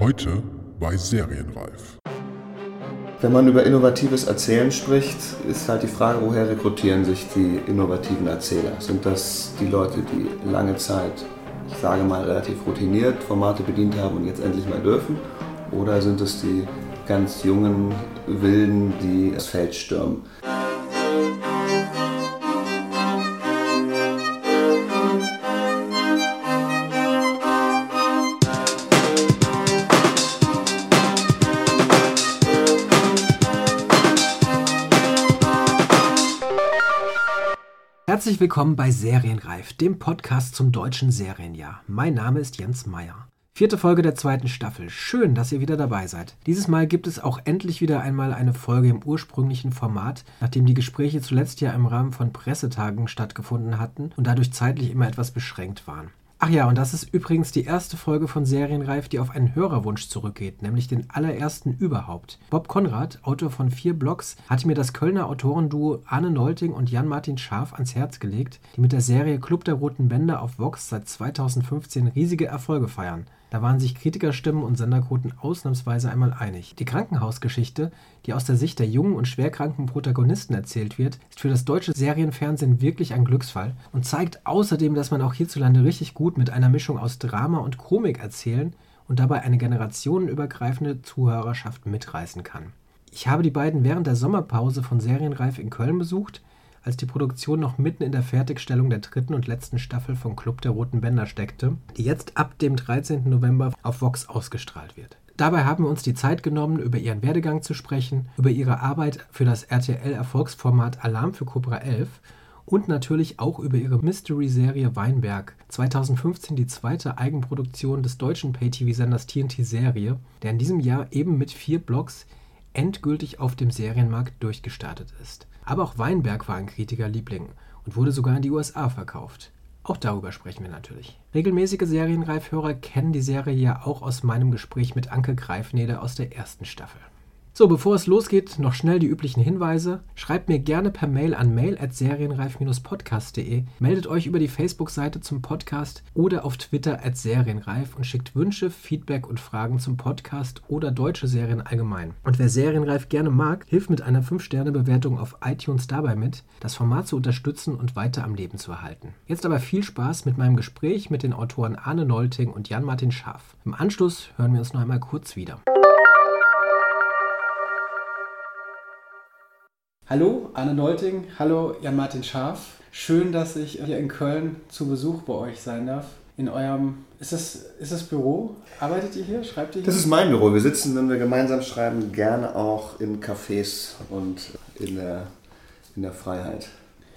Heute bei Serienreif. Wenn man über innovatives Erzählen spricht, ist halt die Frage, woher rekrutieren sich die innovativen Erzähler? Sind das die Leute, die lange Zeit, ich sage mal relativ routiniert Formate bedient haben und jetzt endlich mal dürfen? Oder sind es die ganz jungen Wilden, die das Feld stürmen? Herzlich willkommen bei Serienreif, dem Podcast zum deutschen Serienjahr. Mein Name ist Jens Meyer. Vierte Folge der zweiten Staffel. Schön, dass ihr wieder dabei seid. Dieses Mal gibt es auch endlich wieder einmal eine Folge im ursprünglichen Format, nachdem die Gespräche zuletzt ja im Rahmen von Pressetagen stattgefunden hatten und dadurch zeitlich immer etwas beschränkt waren. Ach ja, und das ist übrigens die erste Folge von Serienreif, die auf einen Hörerwunsch zurückgeht, nämlich den allerersten überhaupt. Bob Konrad, Autor von vier Blogs, hatte mir das Kölner Autorenduo Arne Nolting und Jan-Martin Scharf ans Herz gelegt, die mit der Serie Club der Roten Bänder auf Vox seit 2015 riesige Erfolge feiern. Da waren sich Kritikerstimmen und Senderquoten ausnahmsweise einmal einig. Die Krankenhausgeschichte, die aus der Sicht der jungen und schwerkranken Protagonisten erzählt wird, ist für das deutsche Serienfernsehen wirklich ein Glücksfall und zeigt außerdem, dass man auch hierzulande richtig gut mit einer Mischung aus Drama und Komik erzählen und dabei eine generationenübergreifende Zuhörerschaft mitreißen kann. Ich habe die beiden während der Sommerpause von Serienreif in Köln besucht als die Produktion noch mitten in der Fertigstellung der dritten und letzten Staffel von Club der Roten Bänder steckte, die jetzt ab dem 13. November auf Vox ausgestrahlt wird. Dabei haben wir uns die Zeit genommen, über ihren Werdegang zu sprechen, über ihre Arbeit für das RTL-Erfolgsformat Alarm für Cobra 11 und natürlich auch über ihre Mystery-Serie Weinberg, 2015 die zweite Eigenproduktion des deutschen Pay-TV-Senders TNT Serie, der in diesem Jahr eben mit vier Blogs endgültig auf dem Serienmarkt durchgestartet ist. Aber auch Weinberg war ein Kritikerliebling und wurde sogar in die USA verkauft. Auch darüber sprechen wir natürlich. Regelmäßige Serienreifhörer kennen die Serie ja auch aus meinem Gespräch mit Anke Greifnede aus der ersten Staffel. So, bevor es losgeht, noch schnell die üblichen Hinweise. Schreibt mir gerne per Mail an mail.serienreif-podcast.de, meldet euch über die Facebook-Seite zum Podcast oder auf Twitter at serienreif und schickt Wünsche, Feedback und Fragen zum Podcast oder deutsche Serien allgemein. Und wer Serienreif gerne mag, hilft mit einer 5-Sterne-Bewertung auf iTunes dabei mit, das Format zu unterstützen und weiter am Leben zu erhalten. Jetzt aber viel Spaß mit meinem Gespräch mit den Autoren Arne Nolting und Jan-Martin Schaaf. Im Anschluss hören wir uns noch einmal kurz wieder. Hallo, Anne Nolting. Hallo, Jan-Martin Scharf. Schön, dass ich hier in Köln zu Besuch bei euch sein darf. In eurem, ist das, ist das Büro? Arbeitet ihr hier? Schreibt ihr hier? Das ist mein Büro. Wir sitzen, wenn wir gemeinsam schreiben, gerne auch in Cafés und in der, in der Freiheit.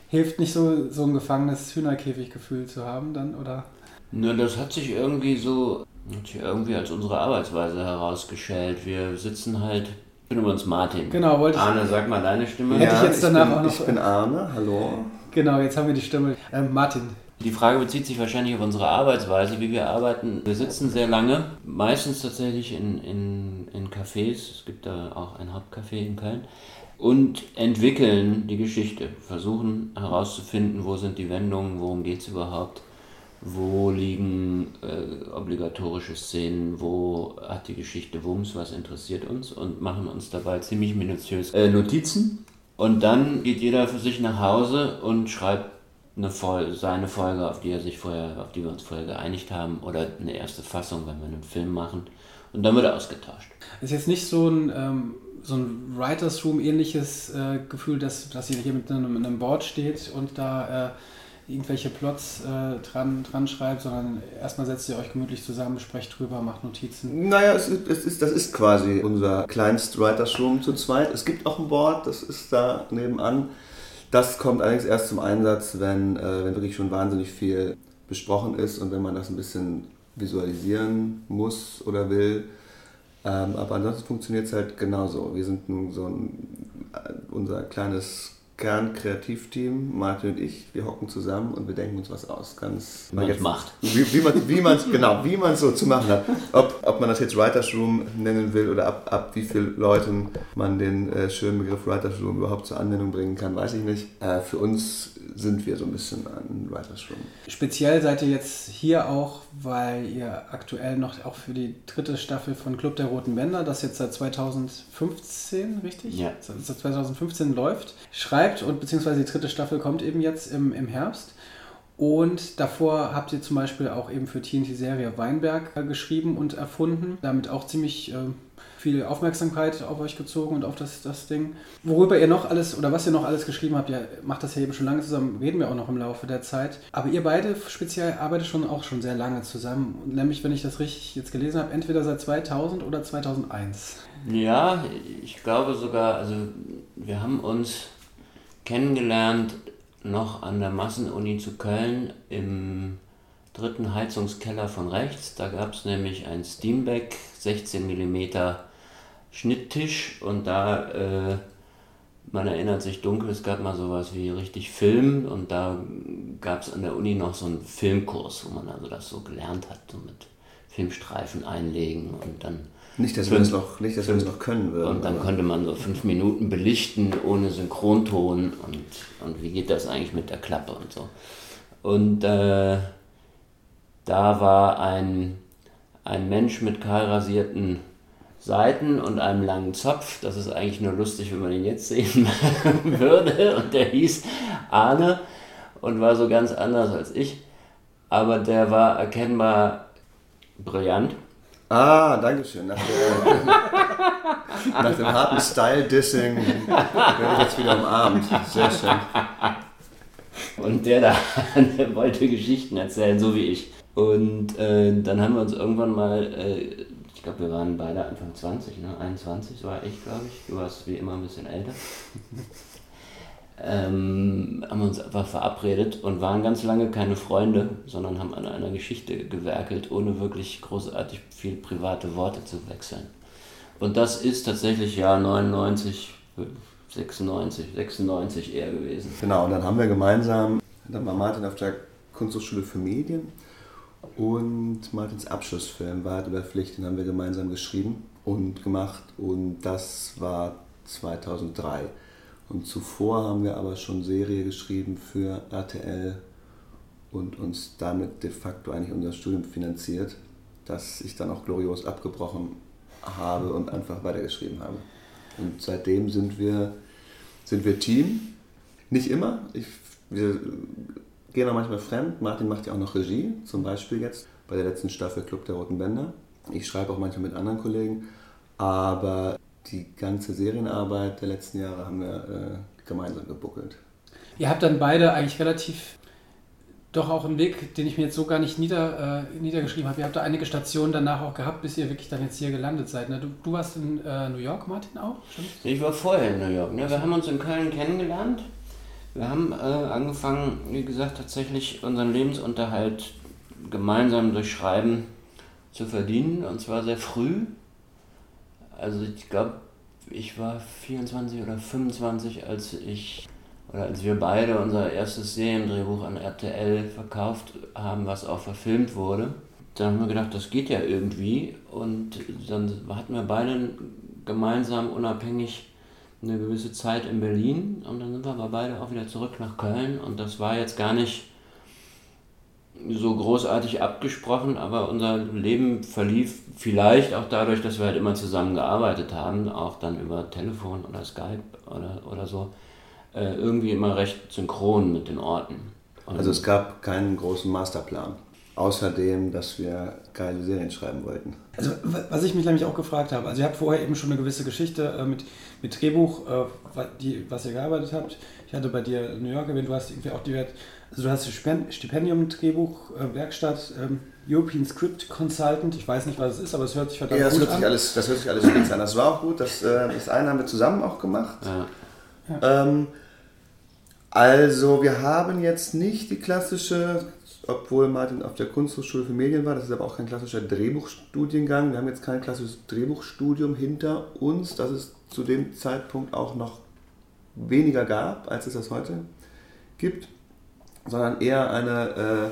Hilft nicht so, so ein gefangenes Hühnerkäfiggefühl zu haben dann, oder? Na, das hat sich irgendwie so, hat sich irgendwie als unsere Arbeitsweise herausgestellt. Wir sitzen halt bin übrigens Martin. Genau, wollte ich. Arne, sag mal deine Stimme. Hätte ich jetzt danach bin, auch noch- Ich bin Arne, hallo. Genau, jetzt haben wir die Stimme. Ähm, Martin, Die Frage bezieht sich wahrscheinlich auf unsere Arbeitsweise, wie wir arbeiten. Wir sitzen sehr lange, meistens tatsächlich in, in, in Cafés. Es gibt da auch ein Hauptcafé in Köln. Und entwickeln die Geschichte. Versuchen herauszufinden, wo sind die Wendungen, worum geht es überhaupt. Wo liegen äh, obligatorische Szenen, wo hat die Geschichte Wumms, was interessiert uns und machen uns dabei ziemlich minutiös äh, Notizen. Und dann geht jeder für sich nach Hause und schreibt eine Fol seine Folge, auf die er sich vorher, auf die wir uns vorher geeinigt haben, oder eine erste Fassung, wenn wir einen Film machen. Und dann wird er ausgetauscht. ist jetzt nicht so ein, ähm, so ein Writers Room ähnliches äh, Gefühl, dass, dass ihr hier mit einem, mit einem Board steht und da äh, irgendwelche Plots äh, dran, dran schreibt, sondern erstmal setzt ihr euch gemütlich zusammen, sprecht drüber, macht Notizen. Naja, es ist, es ist, das ist quasi unser kleinst Writers Room zu zweit. Es gibt auch ein Board, das ist da nebenan. Das kommt allerdings erst zum Einsatz, wenn, äh, wenn wirklich schon wahnsinnig viel besprochen ist und wenn man das ein bisschen visualisieren muss oder will. Ähm, aber ansonsten funktioniert es halt genauso. Wir sind so ein, äh, unser kleines Kern-Kreativteam, Martin und ich, wir hocken zusammen und wir denken uns was aus. Ganz, Wie man es macht. Wie, wie man wie man's, genau, wie man es so zu machen hat. Ob, ob man das jetzt Writers Room nennen will oder ab, ab wie vielen Leuten man den äh, schönen Begriff Writers Room überhaupt zur Anwendung bringen kann, weiß ich nicht. Äh, für uns sind wir so ein bisschen ein Writers Room. Speziell seid ihr jetzt hier auch, weil ihr aktuell noch auch für die dritte Staffel von Club der Roten Bänder, das jetzt seit 2015, richtig? Ja. Seit 2015 läuft, schreibt und beziehungsweise die dritte Staffel kommt eben jetzt im, im Herbst. Und davor habt ihr zum Beispiel auch eben für TNT Serie Weinberg äh, geschrieben und erfunden. Damit auch ziemlich äh, viel Aufmerksamkeit auf euch gezogen und auf das, das Ding. Worüber ihr noch alles oder was ihr noch alles geschrieben habt, ihr macht das ja eben schon lange zusammen, reden wir auch noch im Laufe der Zeit. Aber ihr beide speziell arbeitet schon auch schon sehr lange zusammen. Nämlich, wenn ich das richtig jetzt gelesen habe, entweder seit 2000 oder 2001. Ja, ich glaube sogar, also wir haben uns kennengelernt noch an der Massenuni zu Köln im dritten Heizungskeller von rechts. Da gab es nämlich ein Steamback 16 mm Schnitttisch und da, äh, man erinnert sich dunkel, es gab mal sowas wie richtig Film und da gab es an der Uni noch so einen Filmkurs, wo man also das so gelernt hat, so mit Filmstreifen einlegen und dann Nicht, dass wir Fünf- das noch, nicht, dass wir das noch können würden. und dann aber- konnte man so fünf Minuten belichten ohne Synchronton und, und wie geht das eigentlich mit der Klappe und so. Und äh, da war ein, ein Mensch mit kahl rasierten Seiten und einem langen Zopf. Das ist eigentlich nur lustig, wenn man ihn jetzt sehen würde. Und der hieß Arne und war so ganz anders als ich. Aber der war erkennbar brillant. Ah, danke schön. Nach, der, nach dem harten Style-Dissing werde ich jetzt wieder umarmt. Sehr schön. Und der da, der wollte Geschichten erzählen, so wie ich. Und äh, dann haben wir uns irgendwann mal, äh, glaube, wir waren beide Anfang 20, ne? 21 war ich, glaube ich. Du warst wie immer ein bisschen älter. ähm, haben wir uns einfach verabredet und waren ganz lange keine Freunde, sondern haben an einer Geschichte gewerkelt, ohne wirklich großartig viel private Worte zu wechseln. Und das ist tatsächlich Jahr 99, 96, 96 eher gewesen. Genau, und dann haben wir gemeinsam, dann war Martin auf der Kunsthochschule für Medien und Martins Abschlussfilm Wahrheit über Pflicht, den haben wir gemeinsam geschrieben und gemacht und das war 2003. Und zuvor haben wir aber schon Serie geschrieben für RTL und uns damit de facto eigentlich unser Studium finanziert, das ich dann auch glorios abgebrochen habe und einfach weitergeschrieben habe. Und seitdem sind wir, sind wir Team. Nicht immer. Ich, wir gehen auch manchmal fremd. Martin macht ja auch noch Regie, zum Beispiel jetzt bei der letzten Staffel Club der Roten Bänder. Ich schreibe auch manchmal mit anderen Kollegen. Aber die ganze Serienarbeit der letzten Jahre haben wir äh, gemeinsam gebuckelt. Ihr habt dann beide eigentlich relativ doch auch einen Weg, den ich mir jetzt so gar nicht nieder, äh, niedergeschrieben habe. Ihr habt da einige Stationen danach auch gehabt, bis ihr wirklich dann jetzt hier gelandet seid. Ne? Du, du warst in äh, New York, Martin, auch? Stimmt? Ich war vorher in New York. Ne? Wir haben uns in Köln kennengelernt. Wir haben äh, angefangen, wie gesagt, tatsächlich unseren Lebensunterhalt gemeinsam durch Schreiben zu verdienen. Und zwar sehr früh. Also ich glaube, ich war 24 oder 25, als ich oder als wir beide unser erstes Seriendrehbuch an RTL verkauft haben, was auch verfilmt wurde. Dann haben wir gedacht, das geht ja irgendwie. Und dann hatten wir beide gemeinsam unabhängig eine gewisse Zeit in Berlin und dann sind wir aber beide auch wieder zurück nach Köln und das war jetzt gar nicht so großartig abgesprochen, aber unser Leben verlief vielleicht auch dadurch, dass wir halt immer zusammen gearbeitet haben, auch dann über Telefon oder Skype oder, oder so, äh, irgendwie immer recht synchron mit den Orten. Und Also es gab keinen großen Masterplan. Außerdem, dass wir geile Serien schreiben wollten. Also, wa- was ich mich nämlich auch gefragt habe, also ihr habt vorher eben schon eine gewisse Geschichte äh, mit, mit Drehbuch, äh, die, was ihr gearbeitet habt. Ich hatte bei dir New York erwähnt, du hast irgendwie auch die Wert, also du hast Stipen- Stipendium, Drehbuch, äh, Werkstatt, ähm, European Script Consultant, ich weiß nicht, was es ist, aber es hört sich verdammt Ja, das gut hört, an. alles, das hört sich alles spitze an. Das war auch gut. Das, äh, das eine haben wir zusammen auch gemacht. ja. Ähm, also, wir haben jetzt nicht die klassische, obwohl Martin auf der Kunsthochschule für Medien war, das ist aber auch kein klassischer Drehbuchstudiengang. Wir haben jetzt kein klassisches Drehbuchstudium hinter uns. Das ist zu dem Zeitpunkt auch noch weniger gab, als es das heute gibt, sondern eher eine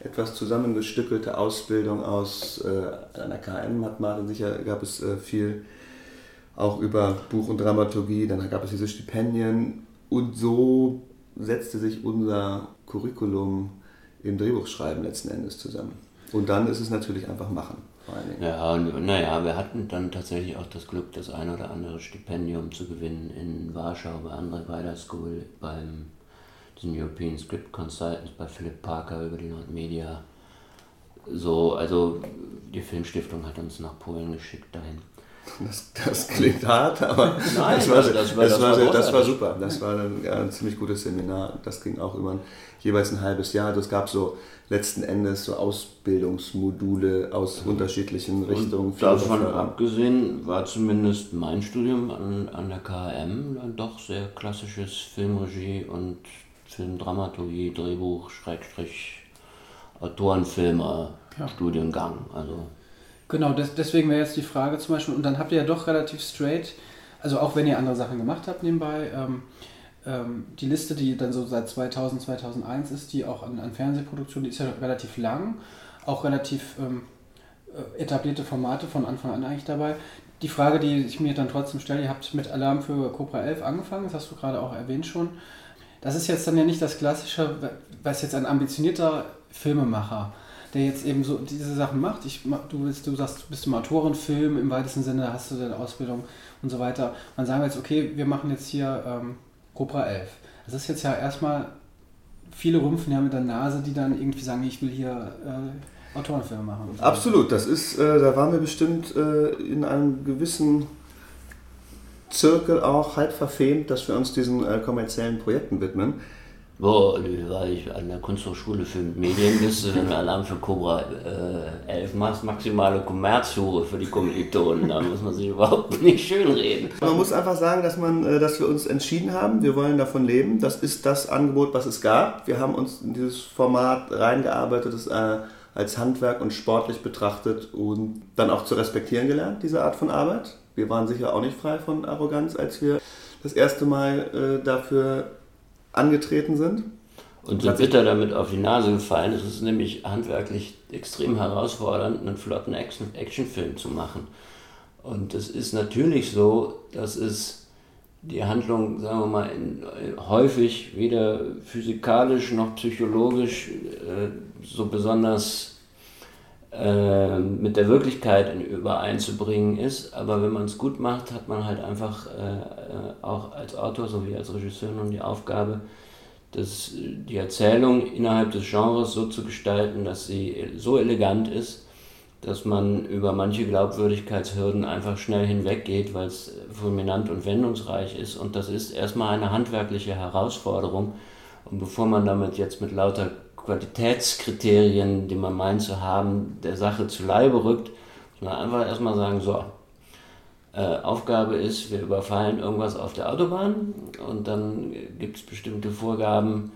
äh, etwas zusammengestückelte Ausbildung aus äh, einer KM hat Martin sicher, gab es äh, viel auch über Buch und Dramaturgie, dann gab es diese Stipendien und so setzte sich unser Curriculum im Drehbuchschreiben letzten Endes zusammen. Und dann ist es natürlich einfach machen. Ja, naja, wir hatten dann tatsächlich auch das Glück, das ein oder andere Stipendium zu gewinnen in Warschau bei André Weider School, beim den European Script Consultants, bei Philipp Parker über die Nordmedia. So, also die Filmstiftung hat uns nach Polen geschickt dahin. Das, das klingt hart, aber Nein, das, war, das, das, war, das, war, das war super. Das war ein, ja, ein ziemlich gutes Seminar. Das ging auch immer jeweils ein halbes Jahr. Also es gab so letzten Endes so Ausbildungsmodule aus unterschiedlichen Richtungen. Und davon abgesehen war zumindest mein Studium an, an der KM dann doch sehr klassisches Filmregie und Filmdramaturgie, Drehbuch, Schrägstrich, Autorenfilmer, ja. Studiengang. Also Genau, des, deswegen wäre jetzt die Frage zum Beispiel, und dann habt ihr ja doch relativ straight, also auch wenn ihr andere Sachen gemacht habt nebenbei, ähm, ähm, die Liste, die dann so seit 2000, 2001 ist, die auch an, an Fernsehproduktionen, die ist ja relativ lang, auch relativ ähm, äh, etablierte Formate von Anfang an eigentlich dabei. Die Frage, die ich mir dann trotzdem stelle, ihr habt mit Alarm für Cobra 11 angefangen, das hast du gerade auch erwähnt schon. Das ist jetzt dann ja nicht das Klassische, was jetzt ein ambitionierter Filmemacher der jetzt eben so diese Sachen macht. Ich, du, willst, du sagst, du bist im Autorenfilm, im weitesten Sinne hast du deine Ausbildung und so weiter. Man sagen wir jetzt, okay, wir machen jetzt hier ähm, Cobra 11. Das ist jetzt ja erstmal, viele rümpfen ja mit der Nase, die dann irgendwie sagen, ich will hier äh, Autorenfilme machen. So. Absolut, das ist, äh, da waren wir bestimmt äh, in einem gewissen Zirkel auch halb verfemt, dass wir uns diesen äh, kommerziellen Projekten widmen. Boah, war ich an der Kunsthochschule für Medienliste, wenn du Alarm für Cobra äh, 11 machst, maximale Kommerzhure für die Kommilitonen. Da muss man sich überhaupt nicht schönreden. Man muss einfach sagen, dass, man, äh, dass wir uns entschieden haben, wir wollen davon leben. Das ist das Angebot, was es gab. Wir haben uns in dieses Format reingearbeitet, das äh, als Handwerk und sportlich betrachtet und dann auch zu respektieren gelernt, diese Art von Arbeit. Wir waren sicher auch nicht frei von Arroganz, als wir das erste Mal äh, dafür angetreten sind. Und so bitter damit auf die Nase gefallen. Es ist nämlich handwerklich extrem herausfordernd, einen flotten Actionfilm zu machen. Und es ist natürlich so, dass es die Handlung, sagen wir mal, in, häufig weder physikalisch noch psychologisch äh, so besonders äh, mit der Wirklichkeit in übereinzubringen ist. Aber wenn man es gut macht, hat man halt einfach äh, äh, auch als Autor sowie als Regisseur nun die Aufgabe, das, die Erzählung innerhalb des Genres so zu gestalten, dass sie so elegant ist, dass man über manche Glaubwürdigkeitshürden einfach schnell hinweggeht, weil es fulminant und wendungsreich ist. Und das ist erstmal eine handwerkliche Herausforderung. Und bevor man damit jetzt mit lauter Qualitätskriterien, die man meint zu haben, der Sache zu Leibe rückt, man einfach erstmal sagen, so, äh, Aufgabe ist, wir überfallen irgendwas auf der Autobahn und dann gibt es bestimmte Vorgaben,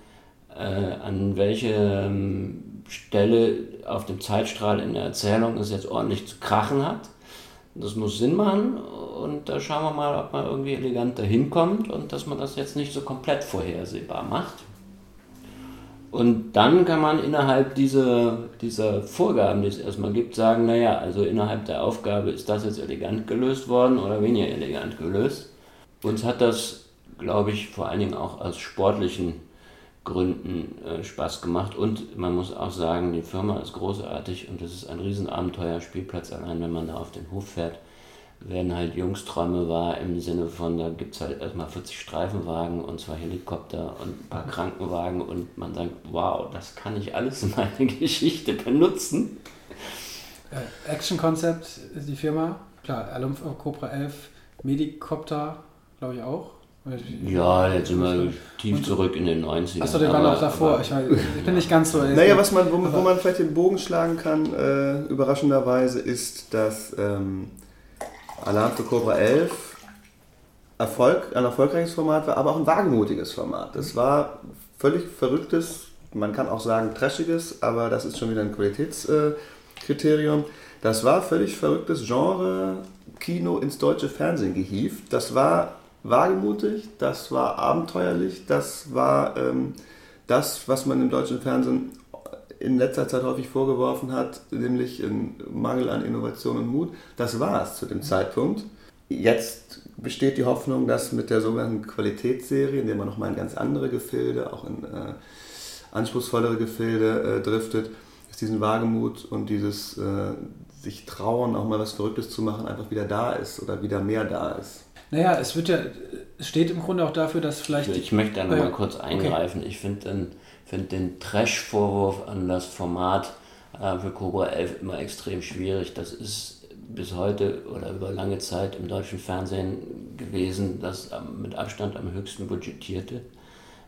äh, an welche ähm, Stelle auf dem Zeitstrahl in der Erzählung es jetzt ordentlich zu krachen hat. Das muss Sinn machen und da schauen wir mal, ob man irgendwie elegant dahin kommt und dass man das jetzt nicht so komplett vorhersehbar macht. Und dann kann man innerhalb dieser, dieser Vorgaben, die es erstmal gibt, sagen, naja, also innerhalb der Aufgabe ist das jetzt elegant gelöst worden oder weniger elegant gelöst. Uns hat das, glaube ich, vor allen Dingen auch aus sportlichen Gründen äh, Spaß gemacht. Und man muss auch sagen, die Firma ist großartig und es ist ein Riesenabenteuer, Spielplatz allein, wenn man da auf den Hof fährt werden halt Jungsträume wahr im Sinne von, da gibt es halt erstmal 40 Streifenwagen und zwei Helikopter und ein paar Krankenwagen und man sagt, wow, das kann ich alles in meine Geschichte benutzen. Äh, Action Concept ist die Firma, klar, Alum Cobra 11, Medikopter, glaube ich auch. Ja, jetzt sind wir tief und, zurück in den 90ern. Achso, der war noch davor. Aber, ich, mein, ich, bin nicht ganz so. Naja, was man, wo, wo man vielleicht den Bogen schlagen kann, äh, überraschenderweise, ist, dass ähm, Alarm für Cobra 11 Erfolg, ein erfolgreiches Format war, aber auch ein wagemutiges Format. Das war völlig verrücktes, man kann auch sagen trashiges, aber das ist schon wieder ein Qualitätskriterium. Das war völlig verrücktes Genre, Kino ins deutsche Fernsehen gehievt. Das war wagemutig, das war abenteuerlich, das war ähm, das, was man im deutschen Fernsehen in letzter Zeit häufig vorgeworfen hat, nämlich ein Mangel an Innovation und Mut. Das war es zu dem Zeitpunkt. Jetzt besteht die Hoffnung, dass mit der sogenannten Qualitätsserie, in der man nochmal in ganz andere Gefilde, auch in äh, anspruchsvollere Gefilde äh, driftet, dass diesen Wagemut und dieses äh, sich trauen, auch mal was Verrücktes zu machen, einfach wieder da ist oder wieder mehr da ist. Naja, es wird ja, es steht im Grunde auch dafür, dass vielleicht. Ich möchte da nochmal kurz eingreifen. Okay. Ich finde den, find den Trash-Vorwurf an das Format äh, für Cobra 11 immer extrem schwierig. Das ist bis heute oder über lange Zeit im deutschen Fernsehen gewesen, das mit Abstand am höchsten budgetierte.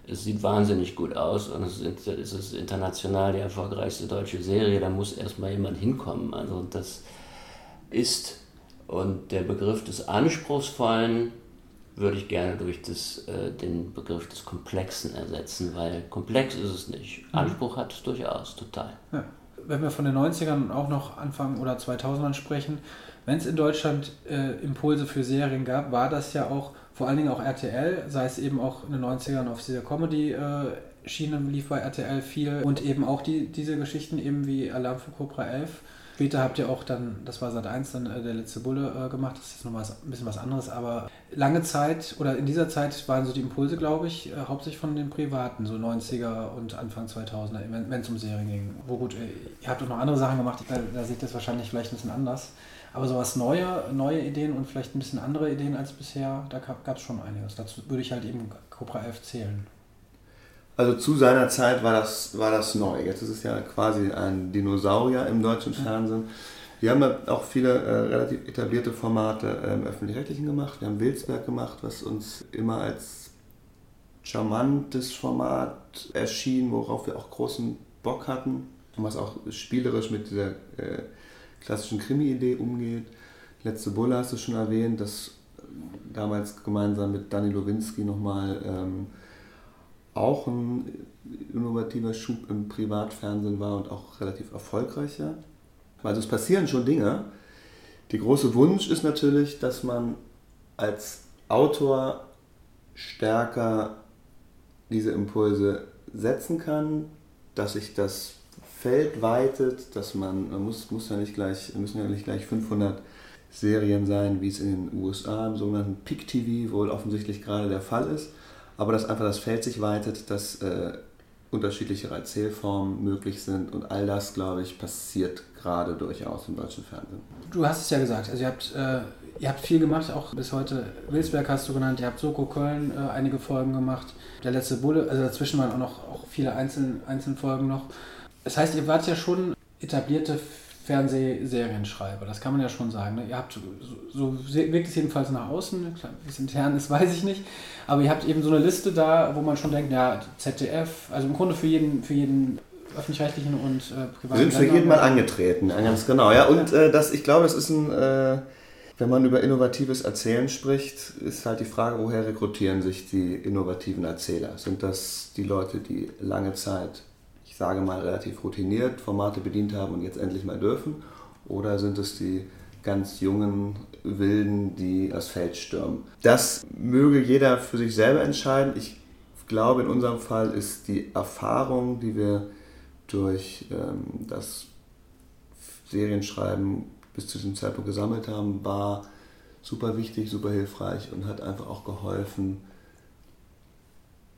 Es sieht wahnsinnig gut aus und es ist, international die erfolgreichste deutsche Serie. Da muss erstmal jemand hinkommen. Also das ist und der Begriff des Anspruchsvollen würde ich gerne durch das, äh, den Begriff des Komplexen ersetzen, weil komplex ist es nicht. Mhm. Anspruch hat es durchaus, total. Ja. Wenn wir von den 90ern auch noch Anfang oder 2000ern sprechen, wenn es in Deutschland äh, Impulse für Serien gab, war das ja auch vor allen Dingen auch RTL, sei es eben auch in den 90ern auf dieser Comedy-Schiene äh, lief bei RTL viel und eben auch die, diese Geschichten eben wie Alarm für Cobra 11 Später habt ihr auch dann, das war seit 1 dann äh, der letzte Bulle äh, gemacht, das ist nochmal ein bisschen was anderes, aber lange Zeit oder in dieser Zeit waren so die Impulse, glaube ich, äh, hauptsächlich von den Privaten, so 90er und Anfang 2000er, wenn es um Serien ging. Wo gut, äh, ihr habt auch noch andere Sachen gemacht, da, da seht ihr es wahrscheinlich vielleicht ein bisschen anders. Aber sowas neue, neue Ideen und vielleicht ein bisschen andere Ideen als bisher, da gab es schon einiges. Dazu würde ich halt eben Cobra 11 zählen. Also zu seiner Zeit war das, war das neu. Jetzt ist es ja quasi ein Dinosaurier im deutschen Fernsehen. Wir haben auch viele äh, relativ etablierte Formate im Öffentlich-Rechtlichen gemacht. Wir haben Wilsberg gemacht, was uns immer als charmantes Format erschien, worauf wir auch großen Bock hatten. Und was auch spielerisch mit dieser äh, klassischen Krimi-Idee umgeht. Letzte Bulle hast du schon erwähnt, das damals gemeinsam mit Dani Lowinski nochmal ähm, auch ein innovativer Schub im Privatfernsehen war und auch relativ erfolgreicher. Also es passieren schon Dinge. Der große Wunsch ist natürlich, dass man als Autor stärker diese Impulse setzen kann, dass sich das Feld weitet, dass man, man muss, muss ja nicht gleich, müssen ja nicht gleich 500 Serien sein, wie es in den USA im sogenannten Peak TV wohl offensichtlich gerade der Fall ist, aber dass einfach das Feld sich weitet, dass äh, unterschiedlichere Erzählformen möglich sind und all das, glaube ich, passiert gerade durchaus im deutschen Fernsehen. Du hast es ja gesagt, also ihr habt, äh, ihr habt viel gemacht, auch bis heute. Wilsberg hast du genannt, ihr habt Soko Köln äh, einige Folgen gemacht, der letzte Bulle, also dazwischen waren auch noch auch viele einzelne, einzelne Folgen noch. Das heißt, ihr wart ja schon etablierte Fernsehserienschreiber, das kann man ja schon sagen. Ne? Ihr habt, so, so wirkt es jedenfalls nach außen, wie es intern ist, weiß ich nicht, aber ihr habt eben so eine Liste da, wo man schon denkt, ja, ZDF, also im Grunde für jeden, für jeden öffentlich-rechtlichen und äh, privaten sind für jeden mal angetreten, ganz genau. Ja, und äh, das, ich glaube, es ist ein, äh, wenn man über innovatives Erzählen spricht, ist halt die Frage, woher rekrutieren sich die innovativen Erzähler? Sind das die Leute, die lange Zeit ich sage mal, relativ routiniert Formate bedient haben und jetzt endlich mal dürfen? Oder sind es die ganz jungen Wilden, die das Feld stürmen? Das möge jeder für sich selber entscheiden. Ich glaube, in unserem Fall ist die Erfahrung, die wir durch ähm, das Serienschreiben bis zu diesem Zeitpunkt gesammelt haben, war super wichtig, super hilfreich und hat einfach auch geholfen,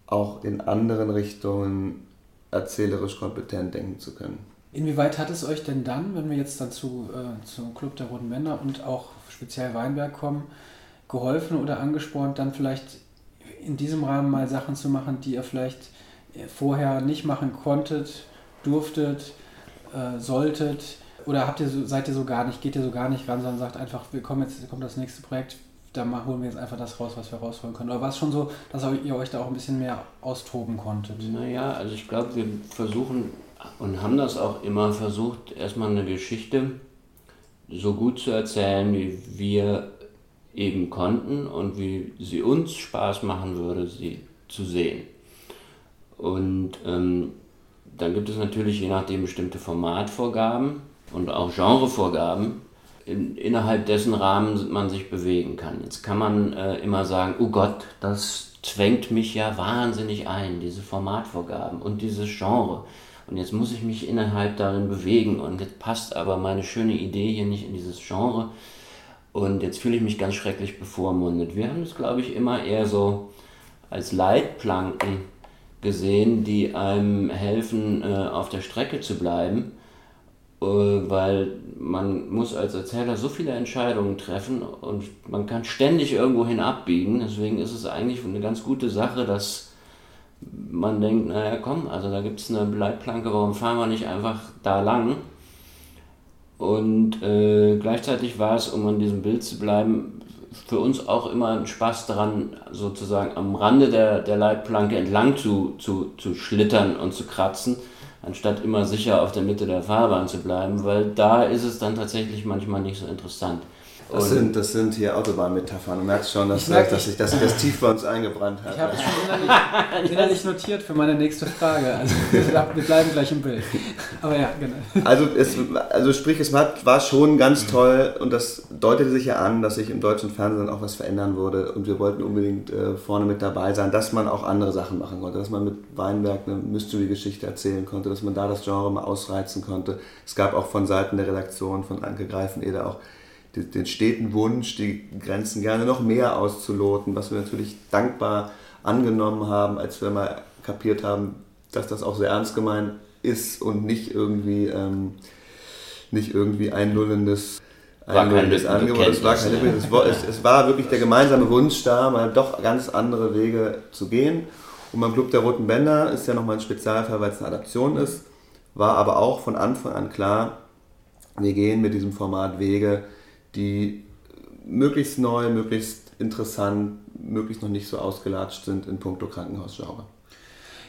auch in anderen Richtungen erzählerisch kompetent denken zu können. Inwieweit hat es euch denn dann, wenn wir jetzt dann zu, äh, zum Club der Roten Männer und auch speziell Weinberg kommen, geholfen oder angespornt, dann vielleicht in diesem Rahmen mal Sachen zu machen, die ihr vielleicht vorher nicht machen konntet, durftet, äh, solltet? Oder habt ihr so, seid ihr so gar nicht, geht ihr so gar nicht ran, sondern sagt einfach, wir kommen jetzt, kommt das nächste Projekt, da holen wir jetzt einfach das raus, was wir rausholen können. Oder war es schon so, dass ihr euch da auch ein bisschen mehr austoben konntet? Naja, also ich glaube, wir versuchen und haben das auch immer versucht, erstmal eine Geschichte so gut zu erzählen, wie wir eben konnten und wie sie uns Spaß machen würde, sie zu sehen. Und ähm, dann gibt es natürlich je nachdem bestimmte Formatvorgaben und auch Genrevorgaben, in, innerhalb dessen Rahmen man sich bewegen kann. Jetzt kann man äh, immer sagen, oh Gott, das zwängt mich ja wahnsinnig ein, diese Formatvorgaben und dieses Genre. Und jetzt muss ich mich innerhalb darin bewegen und jetzt passt aber meine schöne Idee hier nicht in dieses Genre. Und jetzt fühle ich mich ganz schrecklich bevormundet. Wir haben es, glaube ich, immer eher so als Leitplanken gesehen, die einem helfen, äh, auf der Strecke zu bleiben weil man muss als Erzähler so viele Entscheidungen treffen und man kann ständig irgendwohin abbiegen. Deswegen ist es eigentlich eine ganz gute Sache, dass man denkt, naja komm, also da gibt es eine Leitplanke, warum fahren wir nicht einfach da lang? Und äh, gleichzeitig war es, um an diesem Bild zu bleiben, für uns auch immer ein Spaß daran, sozusagen am Rande der, der Leitplanke entlang zu, zu, zu schlittern und zu kratzen anstatt immer sicher auf der Mitte der Fahrbahn zu bleiben, weil da ist es dann tatsächlich manchmal nicht so interessant. Das sind, das sind hier Autobahnmetaphern. Du merkst schon, dass, ich merke, dass, sich das, das tief bei uns eingebrannt hat. Ich habe es schon innerlich, innerlich, notiert für meine nächste Frage. Also wir bleiben gleich im Bild. Aber ja, genau. Also, es, also sprich, es war schon ganz toll und das deutete sich ja an, dass sich im deutschen Fernsehen auch was verändern wurde und wir wollten unbedingt äh, vorne mit dabei sein, dass man auch andere Sachen machen konnte, dass man mit Weinberg eine Mystery-Geschichte erzählen konnte, dass man da das Genre mal ausreizen konnte. Es gab auch von Seiten der Redaktion von Anke Greifeneder auch den steten Wunsch, die Grenzen gerne noch mehr auszuloten, was wir natürlich dankbar angenommen haben, als wir mal kapiert haben, dass das auch sehr ernst gemeint ist und nicht irgendwie, ähm, nicht irgendwie ein lullendes, ein lullendes Angebot. Es war, keine, es, war, es, es war wirklich der gemeinsame Wunsch da, mal doch ganz andere Wege zu gehen. Und beim Club der Roten Bänder ist ja nochmal ein Spezialfall, weil es eine Adaption ist, war aber auch von Anfang an klar, wir gehen mit diesem Format Wege, die möglichst neu, möglichst interessant, möglichst noch nicht so ausgelatscht sind in puncto Krankenhausgenre.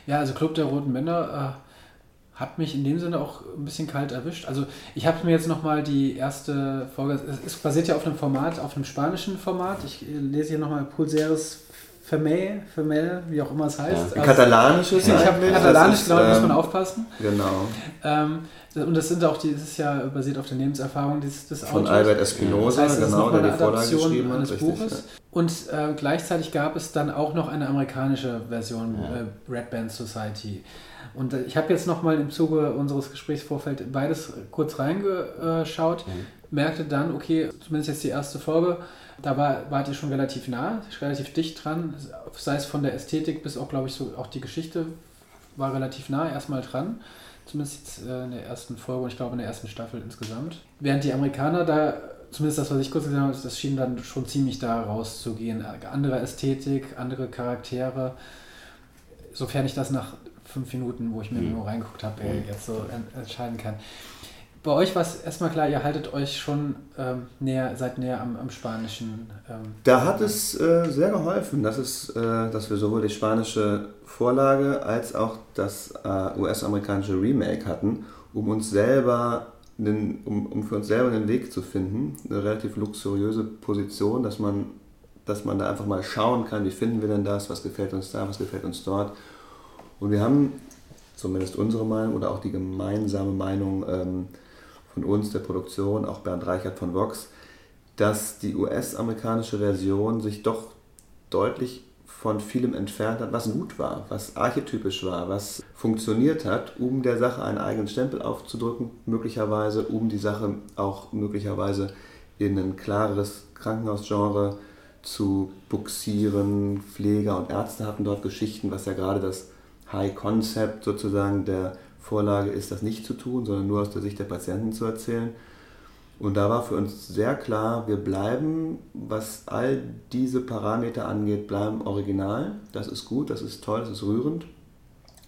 Ja, also Club der Roten Männer äh, hat mich in dem Sinne auch ein bisschen kalt erwischt. Also ich habe mir jetzt nochmal die erste Folge, es basiert ja auf einem Format, auf einem spanischen Format. Ich lese hier nochmal Pulseres Femel, Femel, wie auch immer es heißt. Ja, also, katalanisches. Ich habe katalanisch, glaube ich, muss man ähm, aufpassen. Genau. Ähm, und das sind auch die, das ist ja basiert auf der Lebenserfahrung des, des Von Autors. Albert Espinosa, das heißt, genau, der die Vorlage geschrieben hat. Richtig, Buches. Ja. Und äh, gleichzeitig gab es dann auch noch eine amerikanische Version, ja. äh, Red Band Society. Und äh, ich habe jetzt nochmal im Zuge unseres Gesprächsvorfeld beides kurz reingeschaut, mhm. merkte dann, okay, zumindest jetzt die erste Folge, da war, wart ihr schon relativ nah, relativ dicht dran, sei es von der Ästhetik bis auch, glaube ich, so auch die Geschichte war relativ nah erstmal dran. Zumindest äh, in der ersten Folge und ich glaube in der ersten Staffel insgesamt. Während die Amerikaner da, zumindest das, was ich kurz gesehen habe, das schien dann schon ziemlich da rauszugehen. Andere Ästhetik, andere Charaktere. Sofern ich das nach fünf Minuten, wo ich mir mhm. nur reingeguckt habe, jetzt so entscheiden kann bei euch war es erstmal klar, ihr haltet euch schon ähm, näher, seid näher am, am Spanischen. Ähm, da hat es äh, sehr geholfen, dass, es, äh, dass wir sowohl die spanische Vorlage als auch das äh, US-amerikanische Remake hatten, um uns selber einen, um, um für uns selber einen Weg zu finden. Eine relativ luxuriöse Position, dass man, dass man da einfach mal schauen kann, wie finden wir denn das, was gefällt uns da, was gefällt uns dort. Und wir haben zumindest unsere Meinung oder auch die gemeinsame Meinung ähm, von uns, der Produktion, auch Bernd Reichert von Vox, dass die US-amerikanische Version sich doch deutlich von vielem entfernt hat, was gut war, was archetypisch war, was funktioniert hat, um der Sache einen eigenen Stempel aufzudrücken, möglicherweise, um die Sache auch möglicherweise in ein klareres Krankenhausgenre zu buxieren. Pfleger und Ärzte hatten dort Geschichten, was ja gerade das High Concept sozusagen der Vorlage ist, das nicht zu tun, sondern nur aus der Sicht der Patienten zu erzählen. Und da war für uns sehr klar, wir bleiben, was all diese Parameter angeht, bleiben original. Das ist gut, das ist toll, das ist rührend.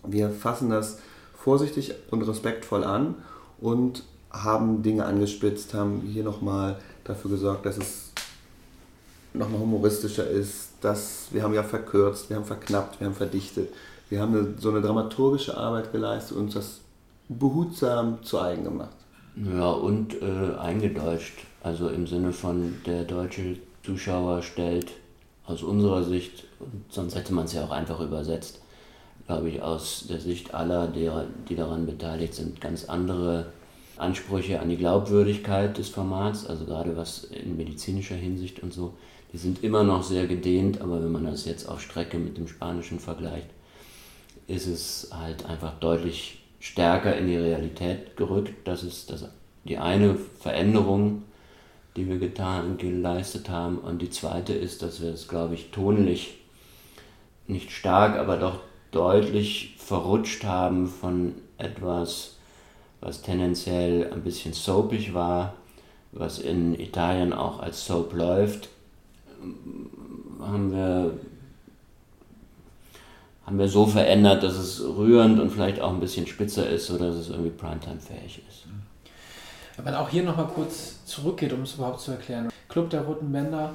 Wir fassen das vorsichtig und respektvoll an und haben Dinge angespitzt, haben hier nochmal dafür gesorgt, dass es nochmal humoristischer ist. Dass, wir haben ja verkürzt, wir haben verknappt, wir haben verdichtet wir haben eine, so eine dramaturgische Arbeit geleistet und uns das behutsam zu eigen gemacht. Ja, und äh, eingedeutscht. Also im Sinne von, der deutsche Zuschauer stellt aus unserer Sicht, und sonst hätte man es ja auch einfach übersetzt, glaube ich, aus der Sicht aller, derer, die daran beteiligt sind, ganz andere Ansprüche an die Glaubwürdigkeit des Formats, also gerade was in medizinischer Hinsicht und so, die sind immer noch sehr gedehnt, aber wenn man das jetzt auf Strecke mit dem Spanischen vergleicht, ist es halt einfach deutlich stärker in die Realität gerückt. Das ist das, die eine Veränderung, die wir getan, geleistet haben. Und die zweite ist, dass wir es, glaube ich, tonlich nicht stark, aber doch deutlich verrutscht haben von etwas, was tendenziell ein bisschen soapig war, was in Italien auch als Soap läuft, haben wir, haben wir so verändert, dass es rührend und vielleicht auch ein bisschen spitzer ist, sodass es irgendwie Primetime-fähig ist. Wenn man auch hier nochmal kurz zurückgeht, um es überhaupt zu erklären. Club der Roten Bänder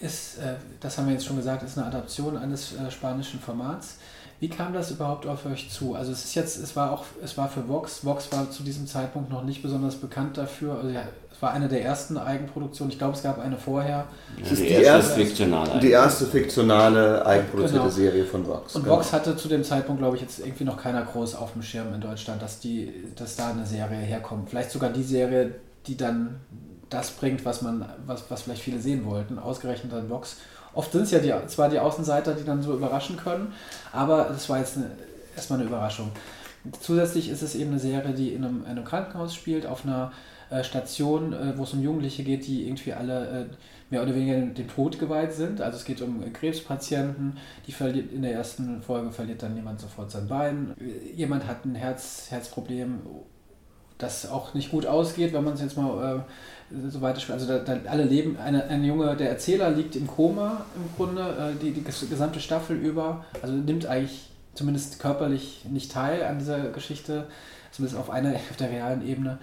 ist, äh, das haben wir jetzt schon gesagt, ist eine Adaption eines äh, spanischen Formats. Wie kam das überhaupt auf euch zu? Also es ist jetzt, es war auch, es war für Vox. Vox war zu diesem Zeitpunkt noch nicht besonders bekannt dafür. Also ja, es war eine der ersten Eigenproduktionen. Ich glaube, es gab eine vorher. Ja, die, die, erste, erste fiktionale. Die erste fiktionale eigenproduzierte genau. Serie von Vox. Und genau. Vox hatte zu dem Zeitpunkt, glaube ich, jetzt irgendwie noch keiner groß auf dem Schirm in Deutschland, dass die, dass da eine Serie herkommt. Vielleicht sogar die Serie, die dann das bringt, was man, was, was vielleicht viele sehen wollten, ausgerechnet an Vox. Oft sind es ja die, zwar die Außenseiter, die dann so überraschen können, aber das war jetzt eine, erstmal eine Überraschung. Zusätzlich ist es eben eine Serie, die in einem, in einem Krankenhaus spielt, auf einer Station, äh, wo es um Jugendliche geht, die irgendwie alle äh, mehr oder weniger dem Tod geweiht sind. Also es geht um Krebspatienten, die verliert in der ersten Folge verliert dann jemand sofort sein Bein. Jemand hat ein Herz, Herzproblem, das auch nicht gut ausgeht, wenn man es jetzt mal äh, so weiter. Also da, da, alle leben, eine, ein Junge, der Erzähler liegt im Koma im Grunde, äh, die, die gesamte Staffel über, also nimmt eigentlich zumindest körperlich nicht teil an dieser Geschichte, zumindest auf einer, auf der realen Ebene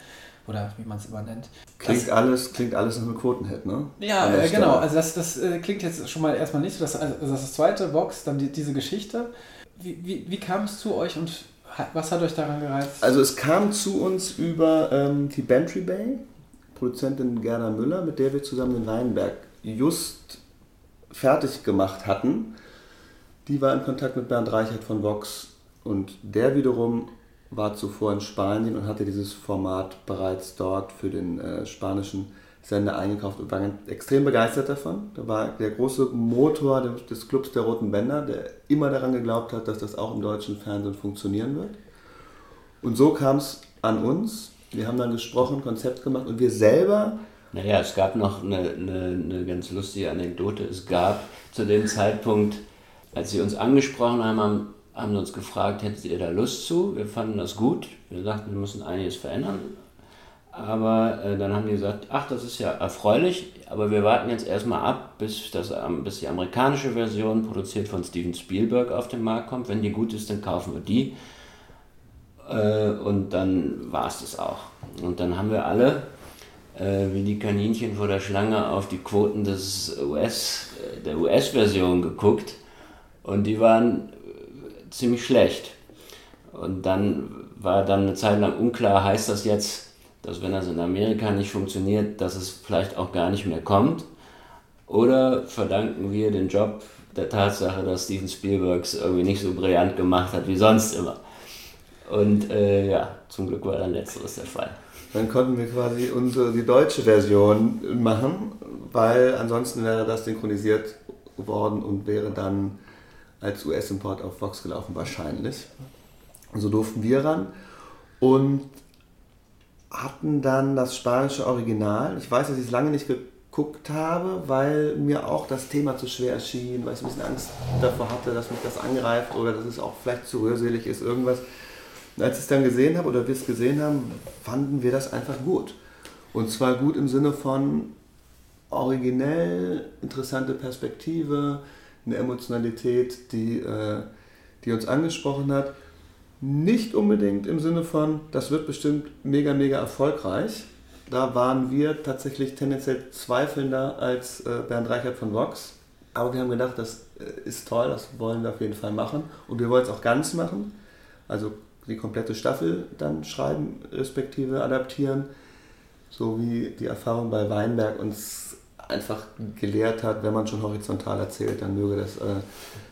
oder wie man es immer nennt. Klingt das, alles, klingt alles nach einem Quotenhit, ne? Ja, äh, genau. Also das, das äh, klingt jetzt schon mal erstmal nicht so. Das, also das zweite Box, dann die, diese Geschichte. Wie, wie, wie kam es zu euch und was hat euch daran gereizt? Also es kam zu uns über ähm, die Bantry Bay, Produzentin Gerda Müller, mit der wir zusammen den Weinberg just fertig gemacht hatten. Die war in Kontakt mit Bernd Reichert von Vox und der wiederum war zuvor in Spanien und hatte dieses Format bereits dort für den äh, spanischen Sender eingekauft und war extrem begeistert davon. Da war der große Motor des Clubs der Roten Bänder, der immer daran geglaubt hat, dass das auch im deutschen Fernsehen funktionieren wird. Und so kam es an uns. Wir haben dann gesprochen, Konzept gemacht und wir selber. Naja, es gab noch eine, eine, eine ganz lustige Anekdote. Es gab zu dem Zeitpunkt, als sie uns angesprochen haben, haben, haben uns gefragt, hättet ihr da Lust zu? Wir fanden das gut. Wir sagten, wir müssen einiges verändern. Aber äh, dann haben die gesagt, ach, das ist ja erfreulich, aber wir warten jetzt erstmal ab, bis, das, ähm, bis die amerikanische Version, produziert von Steven Spielberg, auf den Markt kommt. Wenn die gut ist, dann kaufen wir die. Äh, und dann war es das auch. Und dann haben wir alle, äh, wie die Kaninchen vor der Schlange, auf die Quoten des US, äh, der US-Version geguckt. Und die waren ziemlich schlecht. Und dann war dann eine Zeit lang unklar, heißt das jetzt, dass wenn das in Amerika nicht funktioniert, dass es vielleicht auch gar nicht mehr kommt? Oder verdanken wir den Job der Tatsache, dass Steven Spielberg es irgendwie nicht so brillant gemacht hat wie sonst immer? Und äh, ja, zum Glück war dann letzteres der Fall. Dann konnten wir quasi unsere, die deutsche Version machen, weil ansonsten wäre das synchronisiert worden und wäre dann als US-Import auf Vox gelaufen, wahrscheinlich. So durften wir ran. Und hatten dann das spanische Original. Ich weiß, dass ich es lange nicht geguckt habe, weil mir auch das Thema zu schwer erschien, weil ich ein bisschen Angst davor hatte, dass mich das angreift oder dass es auch vielleicht zu rührselig ist, irgendwas. Und als ich es dann gesehen habe oder wir es gesehen haben, fanden wir das einfach gut. Und zwar gut im Sinne von originell, interessante Perspektive, eine Emotionalität, die, äh, die uns angesprochen hat nicht unbedingt im Sinne von, das wird bestimmt mega, mega erfolgreich. Da waren wir tatsächlich tendenziell zweifelnder als äh, Bernd Reichert von Vox. Aber wir haben gedacht, das äh, ist toll, das wollen wir auf jeden Fall machen. Und wir wollen es auch ganz machen. Also die komplette Staffel dann schreiben, respektive adaptieren. So wie die Erfahrung bei Weinberg uns einfach gelehrt hat, wenn man schon horizontal erzählt, dann möge das äh,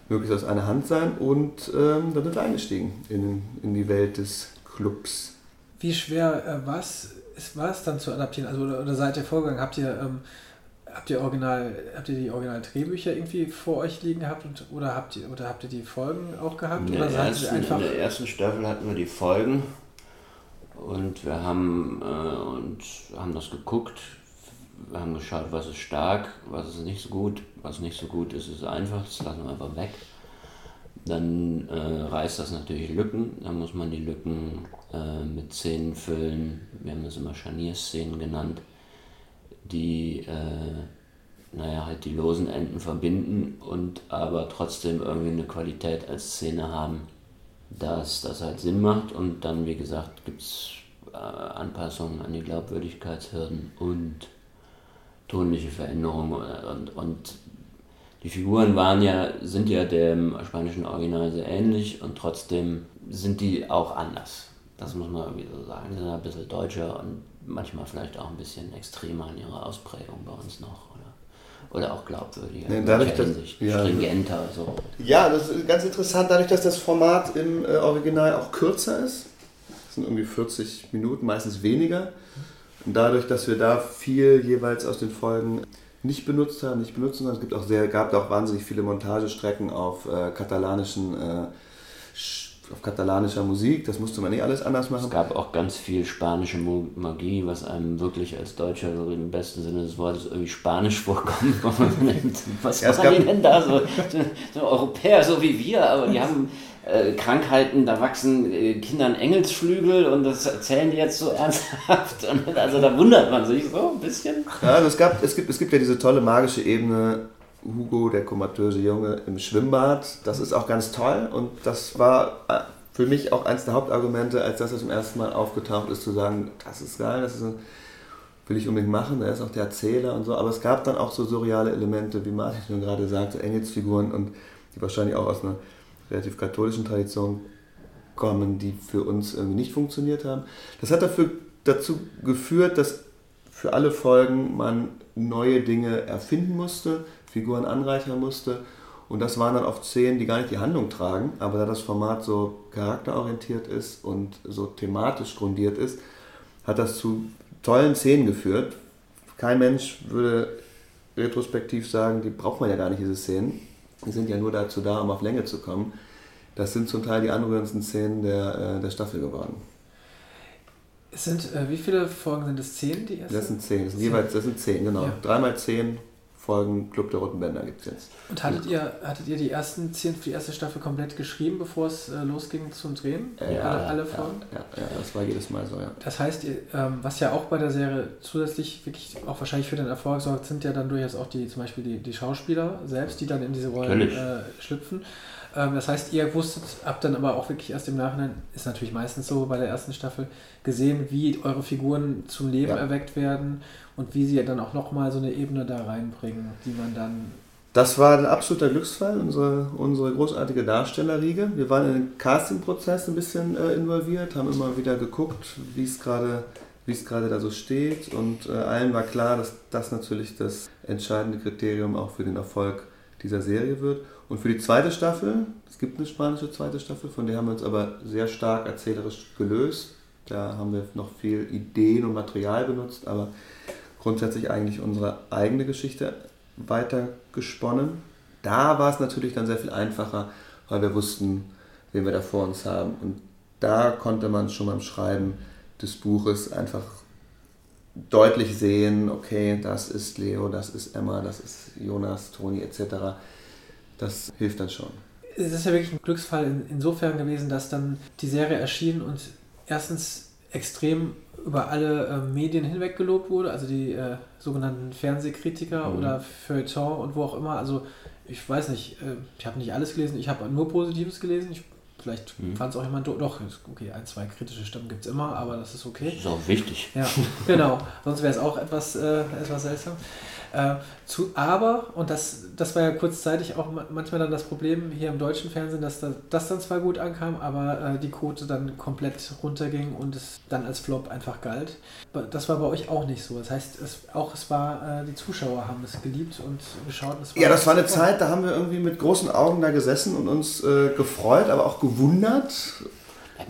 möglichst aus einer Hand sein. Und ähm, dann sind wir eingestiegen in, in die Welt des Clubs. Wie schwer äh, war es dann zu adaptieren? Also, oder, oder seid ihr vorgegangen? Habt ihr, ähm, habt ihr Original, habt ihr die Original-Drehbücher irgendwie vor euch liegen gehabt und, oder habt ihr oder habt ihr die Folgen auch gehabt? In oder der, seid ersten, ihr einfach. in der ersten Staffel hatten wir die Folgen und wir haben, äh, und haben das geguckt. Wir haben geschaut, was ist stark, was ist nicht so gut. Was nicht so gut ist, ist einfach, das lassen wir einfach weg. Dann äh, reißt das natürlich Lücken, dann muss man die Lücken äh, mit Szenen füllen. Wir haben das immer Scharnierszenen genannt, die äh, naja, halt die losen Enden verbinden und aber trotzdem irgendwie eine Qualität als Szene haben, dass das halt Sinn macht. Und dann, wie gesagt, gibt es äh, Anpassungen an die Glaubwürdigkeitshürden und tonliche Veränderungen und, und die Figuren waren ja, sind ja dem spanischen Original sehr ähnlich und trotzdem sind die auch anders. Das muss man irgendwie so sagen. Die sind ein bisschen deutscher und manchmal vielleicht auch ein bisschen extremer in ihrer Ausprägung bei uns noch. Oder, oder auch glaubwürdiger. Nee, dadurch, dass- ja. Stringenter. So. Ja, das ist ganz interessant, dadurch, dass das Format im äh, Original auch kürzer ist. Das sind irgendwie 40 Minuten, meistens weniger. Und dadurch, dass wir da viel jeweils aus den Folgen nicht benutzt haben, nicht benutzen, sondern es gibt auch sehr, gab auch wahnsinnig viele Montagestrecken auf äh, katalanischen, äh, auf katalanischer Musik. Das musste man eh alles anders machen. Es gab auch ganz viel spanische Magie, was einem wirklich als Deutscher so im besten Sinne des Wortes irgendwie spanisch vorkommt. was Ja, machen die denn da? So, so, so Europäer, so wie wir, aber die haben äh, Krankheiten, da wachsen äh, Kindern Engelsflügel und das erzählen die jetzt so ernsthaft. Und, also da wundert man sich so ein bisschen. Ja, also es, gab, es, gibt, es gibt ja diese tolle magische Ebene, Hugo, der komatöse Junge im Schwimmbad. Das ist auch ganz toll und das war äh, für mich auch eines der Hauptargumente, als das zum ersten Mal aufgetaucht ist, zu sagen, das ist geil, das ist ein, will ich unbedingt machen, da ist auch der Erzähler und so. Aber es gab dann auch so surreale Elemente, wie Martin schon gerade sagte, Engelsfiguren und die wahrscheinlich auch aus einer relativ katholischen Tradition kommen, die für uns irgendwie nicht funktioniert haben. Das hat dafür, dazu geführt, dass für alle Folgen man neue Dinge erfinden musste, Figuren anreichern musste. Und das waren dann oft Szenen, die gar nicht die Handlung tragen, aber da das Format so charakterorientiert ist und so thematisch grundiert ist, hat das zu tollen Szenen geführt. Kein Mensch würde retrospektiv sagen, die braucht man ja gar nicht, diese Szenen. Die sind ja nur dazu da, um auf Länge zu kommen. Das sind zum Teil die anrührendsten Szenen der, äh, der Staffel geworden. Es sind, äh, wie viele Folgen sind es? Zehn, die erste? Das sind zehn, das sind jeweils, das sind zehn, genau. Ja. Dreimal zehn Folgen Club der Roten Bänder gibt es jetzt. Und hattet ihr, hattet ihr die ersten zehn für die erste Staffel komplett geschrieben, bevor es äh, losging zum Drehen? Alle, ja, alle ja, Folgen? Ja, ja, das war jedes Mal so, ja. Das heißt, ihr, ähm, was ja auch bei der Serie zusätzlich wirklich auch wahrscheinlich für den Erfolg sorgt, sind ja dann durchaus auch die, zum Beispiel die, die Schauspieler selbst, die dann in diese Rollen äh, schlüpfen. Ähm, das heißt, ihr wusstet, habt dann aber auch wirklich erst im Nachhinein, ist natürlich meistens so bei der ersten Staffel, gesehen, wie eure Figuren zum Leben Ja. erweckt werden und wie sie dann auch nochmal so eine Ebene da reinbringen, die man dann Das war ein absoluter Glücksfall, unsere, unsere großartige Darstellerriege. Wir waren in den Casting-Prozess ein bisschen äh, involviert, haben immer wieder geguckt, wie es gerade wie es gerade da so steht und äh, allen war klar, dass das natürlich das entscheidende Kriterium auch für den Erfolg dieser Serie wird. Und für die zweite Staffel, es gibt eine spanische zweite Staffel, von der haben wir uns aber sehr stark erzählerisch gelöst. Da haben wir noch viel Ideen und Material benutzt, aber grundsätzlich eigentlich unsere eigene Geschichte weiter gesponnen. Da war es natürlich dann sehr viel einfacher, weil wir wussten, wen wir da vor uns haben. Und da konnte man schon beim Schreiben des Buches einfach deutlich sehen, okay, das ist Leo, das ist Emma, das ist Jonas, Toni etc. Das hilft dann schon. es ist ja wirklich ein Glücksfall in, insofern gewesen, dass dann die Serie erschien und erstens extrem über alle äh, Medien hinweg gelobt wurde, also die äh, sogenannten Fernsehkritiker Mhm. oder Feuilleton und wo auch immer. Also ich weiß nicht, äh, ich habe nicht alles gelesen, ich habe nur Positives gelesen. Ich, vielleicht Mhm. fand es auch jemand do- doch, okay, ein, zwei kritische Stimmen gibt es immer, aber das ist okay. Das ist auch wichtig. Ja, genau. Sonst wäre es auch etwas, äh, etwas seltsam. Äh, zu, aber, und das, das war ja kurzzeitig auch ma- manchmal dann das Problem hier im deutschen Fernsehen, dass da, das dann zwar gut ankam, aber äh, die Quote dann komplett runterging und es dann als Flop einfach galt. Das war bei euch auch nicht so. Das heißt, es, auch es war, äh, die Zuschauer haben es geliebt und geschaut. und Ja, das war eine Zeit, da haben wir irgendwie mit großen Augen da gesessen und uns äh, gefreut, aber auch gewundert.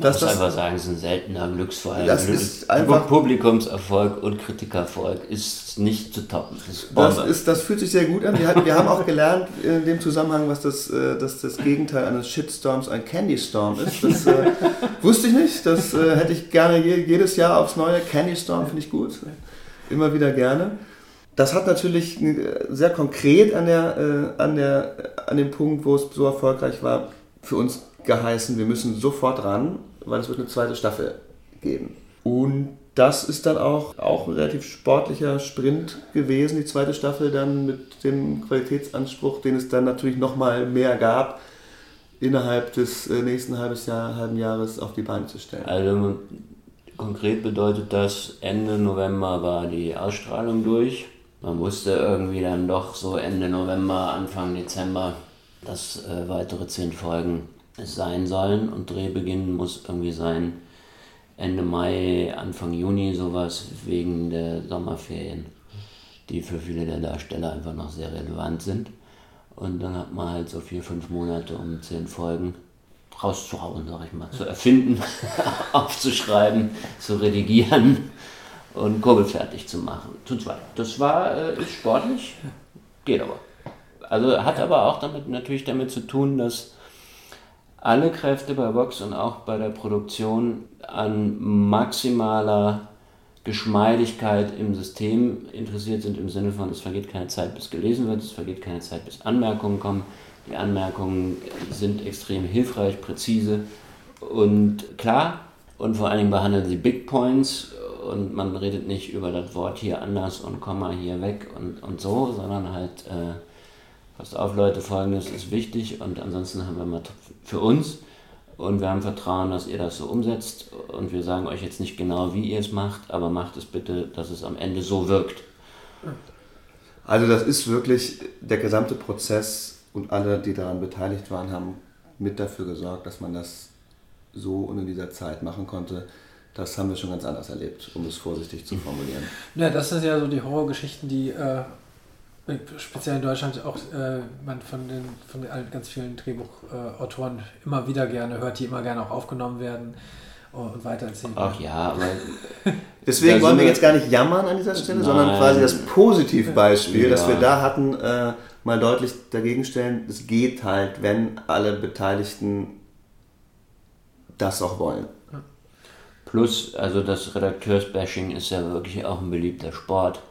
Das, muss einfach sagen, es ist ein seltener Glücksfall. Das ist einfach Publikumserfolg und Kritikerfolg ist nicht zu toppen. Das, das, ist, das fühlt sich sehr gut an. Wir, hatten, wir haben auch gelernt in dem Zusammenhang, was das, äh, dass das Gegenteil eines Shitstorms ein Candy Storm ist. Das äh, wusste ich nicht. Das äh, hätte ich gerne jedes Jahr aufs neue. Candy Storm finde ich gut. Immer wieder gerne. Das hat natürlich äh, sehr konkret an, der, äh, an, der, an dem Punkt, wo es so erfolgreich war, für uns geheißen, wir müssen sofort ran, weil es wird eine zweite Staffel geben. Und das ist dann auch, auch ein relativ sportlicher Sprint gewesen, die zweite Staffel dann mit dem Qualitätsanspruch, den es dann natürlich nochmal mehr gab, innerhalb des äh, nächsten halbes Jahr, halben Jahres auf die Beine zu stellen. Also konkret bedeutet das, Ende November war die Ausstrahlung durch. Man wusste irgendwie dann doch so Ende November, Anfang Dezember, dass äh, weitere zehn Folgen es sein sollen und Drehbeginn muss irgendwie sein Ende Mai, Anfang Juni, sowas wegen der Sommerferien, die für viele der Darsteller einfach noch sehr relevant sind. Und dann hat man halt so vier, fünf Monate, um zehn Folgen rauszuhauen, sag ich mal, zu erfinden, aufzuschreiben, zu redigieren und kurbelfertig zu machen. Zu zweit. Das war, äh, ist sportlich, geht aber. Also hat aber auch damit natürlich damit zu tun, dass alle Kräfte bei Vox und auch bei der Produktion an maximaler Geschmeidigkeit im System interessiert sind, im Sinne von, es vergeht keine Zeit, bis gelesen wird, es vergeht keine Zeit, bis Anmerkungen kommen. Die Anmerkungen sind extrem hilfreich, präzise und klar und vor allen Dingen behandeln sie Big Points und man redet nicht über das Wort hier anders und Komma hier weg und, und so, sondern halt äh, passt auf Leute, folgendes ist wichtig und ansonsten haben wir mal für uns und wir haben Vertrauen, dass ihr das so umsetzt und wir sagen euch jetzt nicht genau, wie ihr es macht, aber macht es bitte, dass es am Ende so wirkt. Also das ist wirklich der gesamte Prozess und alle, die daran beteiligt waren, haben mit dafür gesorgt, dass man das so und in dieser Zeit machen konnte. Das haben wir schon ganz anders erlebt, um es vorsichtig zu formulieren. Ja, das sind ja so die Horrorgeschichten, die äh, speziell in Deutschland auch äh, man von den von den ganz vielen Drehbuchautoren äh, immer wieder gerne hört, die immer gerne auch aufgenommen werden und weitererzählt werden. Ach ja, aber deswegen wollen wir jetzt gar nicht jammern an dieser Stelle, Nein. sondern quasi das Positivbeispiel, ja. das wir da hatten, äh, mal deutlich dagegen stellen. Es geht halt, wenn alle Beteiligten das auch wollen. Plus, also das Redakteursbashing ist ja wirklich auch ein beliebter Sport.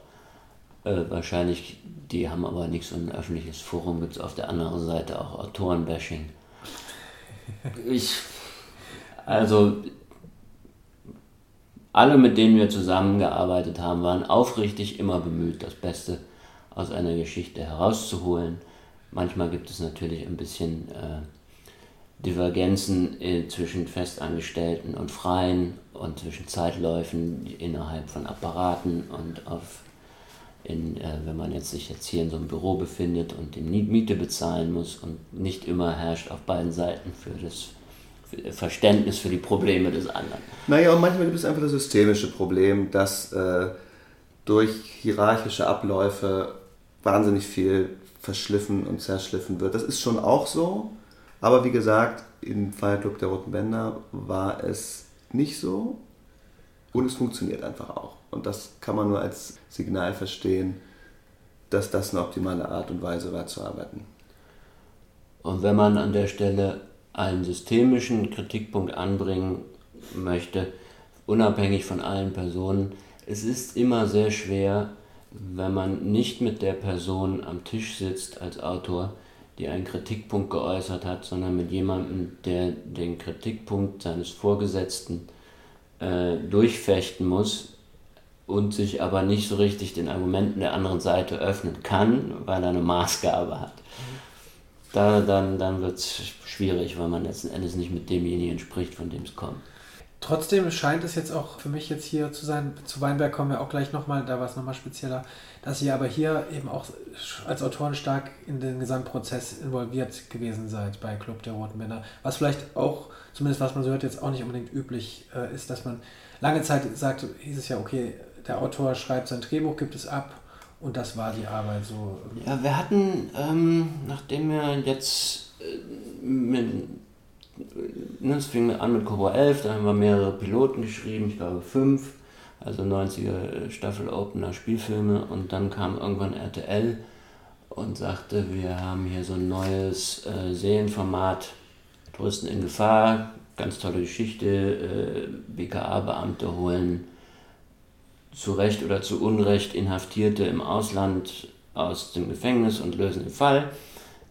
Äh, wahrscheinlich die haben aber nicht so ein öffentliches Forum, gibt es auf der anderen Seite auch Autorenbashing. Ich, also, alle, mit denen wir zusammengearbeitet haben, waren aufrichtig immer bemüht, das Beste aus einer Geschichte herauszuholen. Manchmal gibt es natürlich ein bisschen äh, Divergenzen äh, zwischen Festangestellten und Freien und zwischen Zeitläufen innerhalb von Apparaten und auf in, äh, wenn man jetzt sich jetzt hier in so einem Büro befindet und die Miete bezahlen muss und nicht immer herrscht auf beiden Seiten für das Verständnis für die Probleme des anderen. Naja, und manchmal gibt es einfach das systemische Problem, dass äh, durch hierarchische Abläufe wahnsinnig viel verschliffen und zerschliffen wird. Das ist schon auch so, aber wie gesagt, im Feierclub der Roten Bänder war es nicht so und es funktioniert einfach auch. Und das kann man nur als Signal verstehen, dass das eine optimale Art und Weise war zu arbeiten. Und wenn man an der Stelle einen systemischen Kritikpunkt anbringen möchte, unabhängig von allen Personen, es ist immer sehr schwer, wenn man nicht mit der Person am Tisch sitzt als Autor, die einen Kritikpunkt geäußert hat, sondern mit jemandem, der den Kritikpunkt seines Vorgesetzten äh, durchfechten muss, und sich aber nicht so richtig den Argumenten der anderen Seite öffnen kann, weil er eine Maßgabe hat. Da, dann dann wird es schwierig, weil man letzten Endes nicht mit demjenigen spricht, von dem es kommt. Trotzdem scheint es jetzt auch für mich jetzt hier zu sein, zu Weinberg kommen wir auch gleich nochmal, da war es nochmal spezieller, dass ihr aber hier eben auch als Autoren stark in den Gesamtprozess involviert gewesen seid bei Club der Roten Männer. Was vielleicht auch, zumindest was man so hört, jetzt auch nicht unbedingt üblich äh, ist, dass man lange Zeit sagt, hieß es ja, okay, der Autor schreibt sein Drehbuch, gibt es ab und das war die Arbeit so. Ja, wir hatten, ähm, nachdem wir jetzt äh, mit, es fing an mit Cobra 11, da haben wir mehrere Piloten geschrieben, ich glaube fünf, also 90er Staffel Opener Spielfilme und dann kam irgendwann RTL und sagte, wir haben hier so ein neues äh, Serienformat, Touristen in Gefahr, ganz tolle Geschichte, äh, BKA-Beamte holen zu Recht oder zu Unrecht Inhaftierte im Ausland aus dem Gefängnis und lösen den Fall.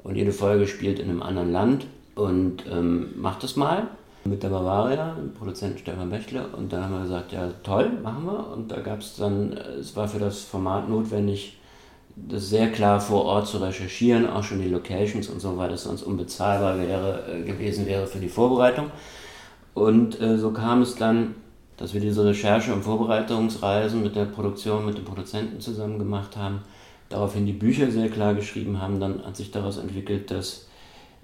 Und jede Folge spielt in einem anderen Land und ähm, macht das mal mit der Bavaria, dem Produzenten Stefan Bächle. Und dann haben wir gesagt, ja toll, machen wir. Und da gab es dann, es war für das Format notwendig, das sehr klar vor Ort zu recherchieren, auch schon die Locations und so, weil das sonst unbezahlbar wäre, äh, gewesen wäre für die Vorbereitung. Und äh, so kam es dann, dass wir diese Recherche- und Vorbereitungsreisen mit der Produktion, mit den Produzenten zusammen gemacht haben, daraufhin die Bücher sehr klar geschrieben haben. Dann hat sich daraus entwickelt, dass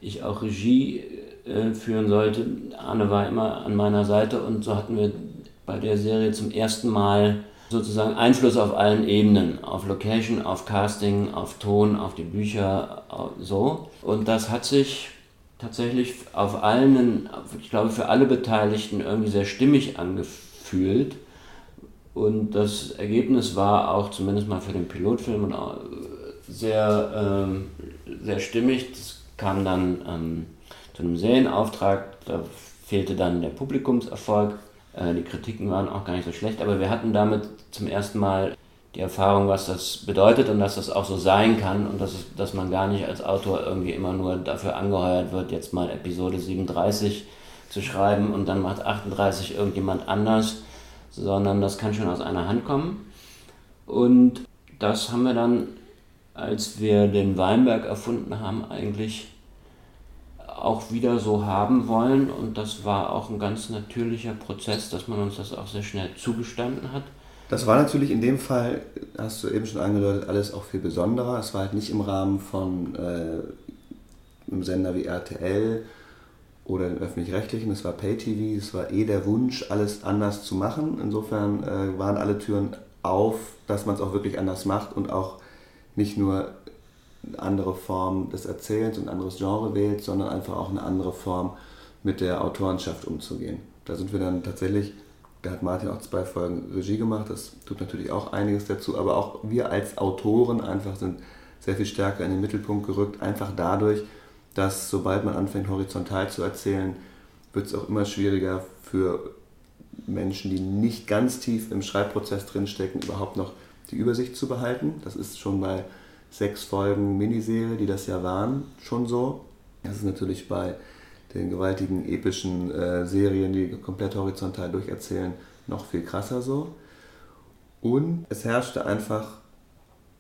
ich auch Regie äh, führen sollte. Arne war immer an meiner Seite und so hatten wir bei der Serie zum ersten Mal sozusagen Einfluss auf allen Ebenen, auf Location, auf Casting, auf Ton, auf die Bücher, so. Und das hat sich tatsächlich auf allen, ich glaube für alle Beteiligten irgendwie sehr stimmig angefühlt. Und das Ergebnis war auch zumindest mal für den Pilotfilm sehr, ähm, sehr stimmig. Das kam dann ähm, zu einem Serienauftrag, da fehlte dann der Publikumserfolg. Äh, die Kritiken waren auch gar nicht so schlecht, aber wir hatten damit zum ersten Mal die Erfahrung, was das bedeutet und dass das auch so sein kann und dass, es, dass man gar nicht als Autor irgendwie immer nur dafür angeheuert wird, jetzt mal Episode 37 zu schreiben und dann macht 38 irgendjemand anders, sondern das kann schon aus einer Hand kommen. Und das haben wir dann, als wir den Weinberg erfunden haben, eigentlich auch wieder so haben wollen. Und das war auch ein ganz natürlicher Prozess, dass man uns das auch sehr schnell zugestanden hat. Das war natürlich in dem Fall, hast du eben schon angedeutet, alles auch viel besonderer. Es war halt nicht im Rahmen von äh, einem Sender wie RTL oder den öffentlich-rechtlichen, es war Pay-TV, es war eh der Wunsch, alles anders zu machen. Insofern äh, waren alle Türen auf, dass man es auch wirklich anders macht und auch nicht nur eine andere Form des Erzählens und ein anderes Genre wählt, sondern einfach auch eine andere Form mit der Autorenschaft umzugehen. Da sind wir dann tatsächlich, da hat Martin auch zwei Folgen Regie gemacht, das tut natürlich auch einiges dazu, aber auch wir als Autoren einfach sind sehr viel stärker in den Mittelpunkt gerückt, einfach dadurch, dass sobald man anfängt horizontal zu erzählen, wird es auch immer schwieriger für Menschen, die nicht ganz tief im Schreibprozess drinstecken, überhaupt noch die Übersicht zu behalten. Das ist schon bei sechs Folgen Miniserie, die das ja waren, schon so. Das ist natürlich bei den gewaltigen epischen äh, Serien, die komplett horizontal durcherzählen, noch viel krasser so. Und es herrschte einfach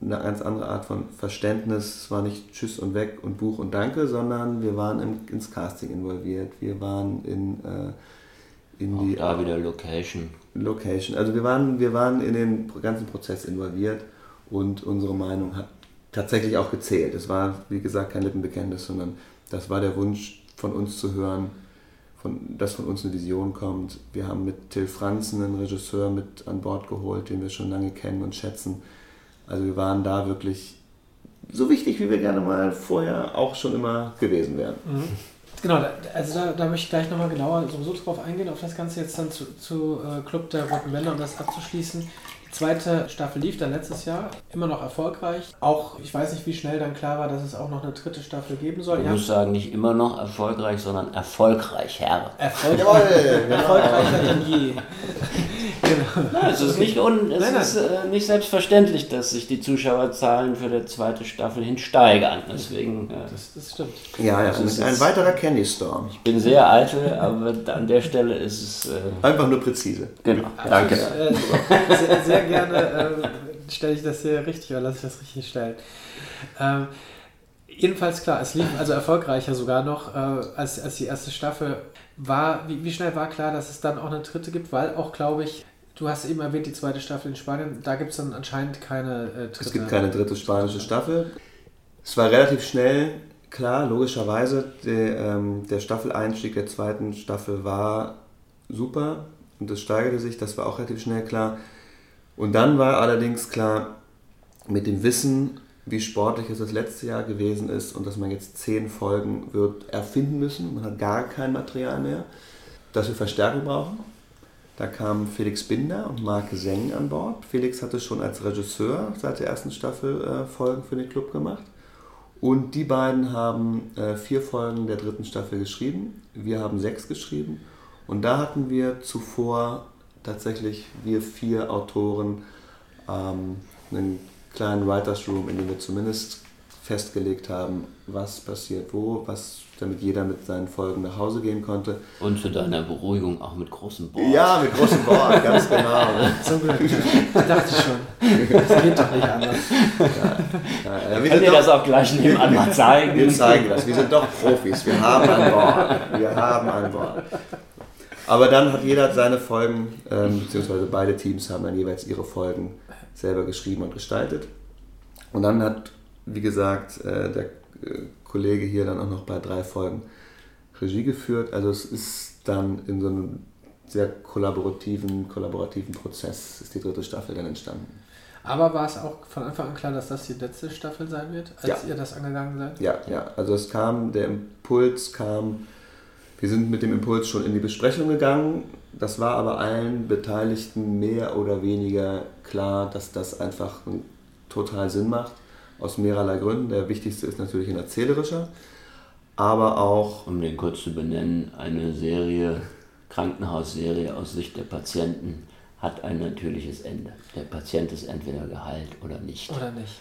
eine ganz andere Art von Verständnis. Es war nicht Tschüss und weg und Buch und Danke, sondern wir waren im, ins Casting involviert. Wir waren in, äh, in Auch die. Da wieder Location. Location. Also wir waren, wir waren in den ganzen Prozess involviert und unsere Meinung hat tatsächlich auch gezählt. Es war, wie gesagt, kein Lippenbekenntnis, sondern das war der Wunsch von uns zu hören, von, dass von uns eine Vision kommt. Wir haben mit Till Franzen einen Regisseur mit an Bord geholt, den wir schon lange kennen und schätzen. Also wir waren da wirklich so wichtig, wie wir gerne mal vorher auch schon immer gewesen wären. Mhm. Genau, also da, da möchte ich gleich nochmal genauer sowieso drauf eingehen, auf das Ganze jetzt dann zu, zu äh, Club der Roten Welle, um das abzuschließen zweite Staffel lief dann letztes Jahr, immer noch erfolgreich. Auch, ich weiß nicht, wie schnell dann klar war, dass es auch noch eine dritte Staffel geben soll. Ich muss sagen, nicht immer noch erfolgreich, sondern erfolgreicher. Erfolgreich, erfolgreicher denn je. genau. Nein, es ist, nicht, un, es nein, nein. ist äh, nicht selbstverständlich, dass sich die Zuschauerzahlen für die zweite Staffel hin steigern. Deswegen, äh, das, das, stimmt. Ja, ja, das ist ein weiterer Candy Storm. Ich bin sehr eitel, aber an der Stelle ist es... Äh, Einfach nur präzise. Genau, danke. Ist, äh, sehr, gerne äh, stelle ich das hier richtig oder lasse ich das richtig stellen. Ähm, jedenfalls klar, es lief also erfolgreicher sogar noch äh, als, als die erste Staffel. War, wie, wie schnell war klar, dass es dann auch eine dritte gibt? Weil auch, glaube ich, du hast eben erwähnt, die zweite Staffel in Spanien, da gibt es dann anscheinend keine äh, dritte. Es gibt keine dritte spanische Staffel. Es war relativ schnell klar, logischerweise, der, ähm, der Staffeleinstieg der zweiten Staffel war super und es steigerte sich, das war auch relativ schnell klar. Und dann war allerdings klar, mit dem Wissen, wie sportlich es das letzte Jahr gewesen ist und dass man jetzt zehn Folgen wird erfinden müssen. Man hat gar kein Material mehr. Dass wir Verstärkung brauchen. Da kamen Felix Binder und Marc Seng an Bord. Felix hatte schon als Regisseur seit der ersten Staffel äh, Folgen für den Club gemacht. Und die beiden haben äh, vier Folgen der dritten Staffel geschrieben. Wir haben sechs geschrieben. Und da hatten wir zuvor tatsächlich, wir vier Autoren, ähm, einen kleinen Writers Room, in dem wir zumindest festgelegt haben, was passiert wo, was, damit jeder mit seinen Folgen nach Hause gehen konnte. Und zu deiner Beruhigung auch mit großen Board. Ja, mit großen Board, ganz genau. So gut. Ich dachte schon. Das geht doch nicht anders. Ja, ja, wir Könnt ihr doch- das auch gleich nebenan mal zeigen? Wir zeigen das. Wir sind doch Profis. Wir haben an Bord. Wir haben an Bord. Aber dann hat jeder seine Folgen, ähm, beziehungsweise beide Teams haben dann jeweils ihre Folgen selber geschrieben und gestaltet. Und dann hat, wie gesagt, äh, der äh, Kollege hier dann auch noch bei drei Folgen Regie geführt. Also es ist dann in so einem sehr kollaborativen, kollaborativen Prozess ist die dritte Staffel dann entstanden. Aber war es auch von Anfang an klar, dass das die letzte Staffel sein wird, als Ja. ihr das angegangen seid? Ja, ja. Also es kam, der Impuls kam, wir sind mit dem Impuls schon in die Besprechung gegangen. Das war aber allen Beteiligten mehr oder weniger klar, dass das einfach total Sinn macht. Aus mehrerlei Gründen. Der wichtigste ist natürlich ein erzählerischer, aber auch Um den kurz zu benennen, eine Serie, Krankenhausserie aus Sicht der Patienten hat ein natürliches Ende. Der Patient ist entweder geheilt oder nicht. Oder nicht?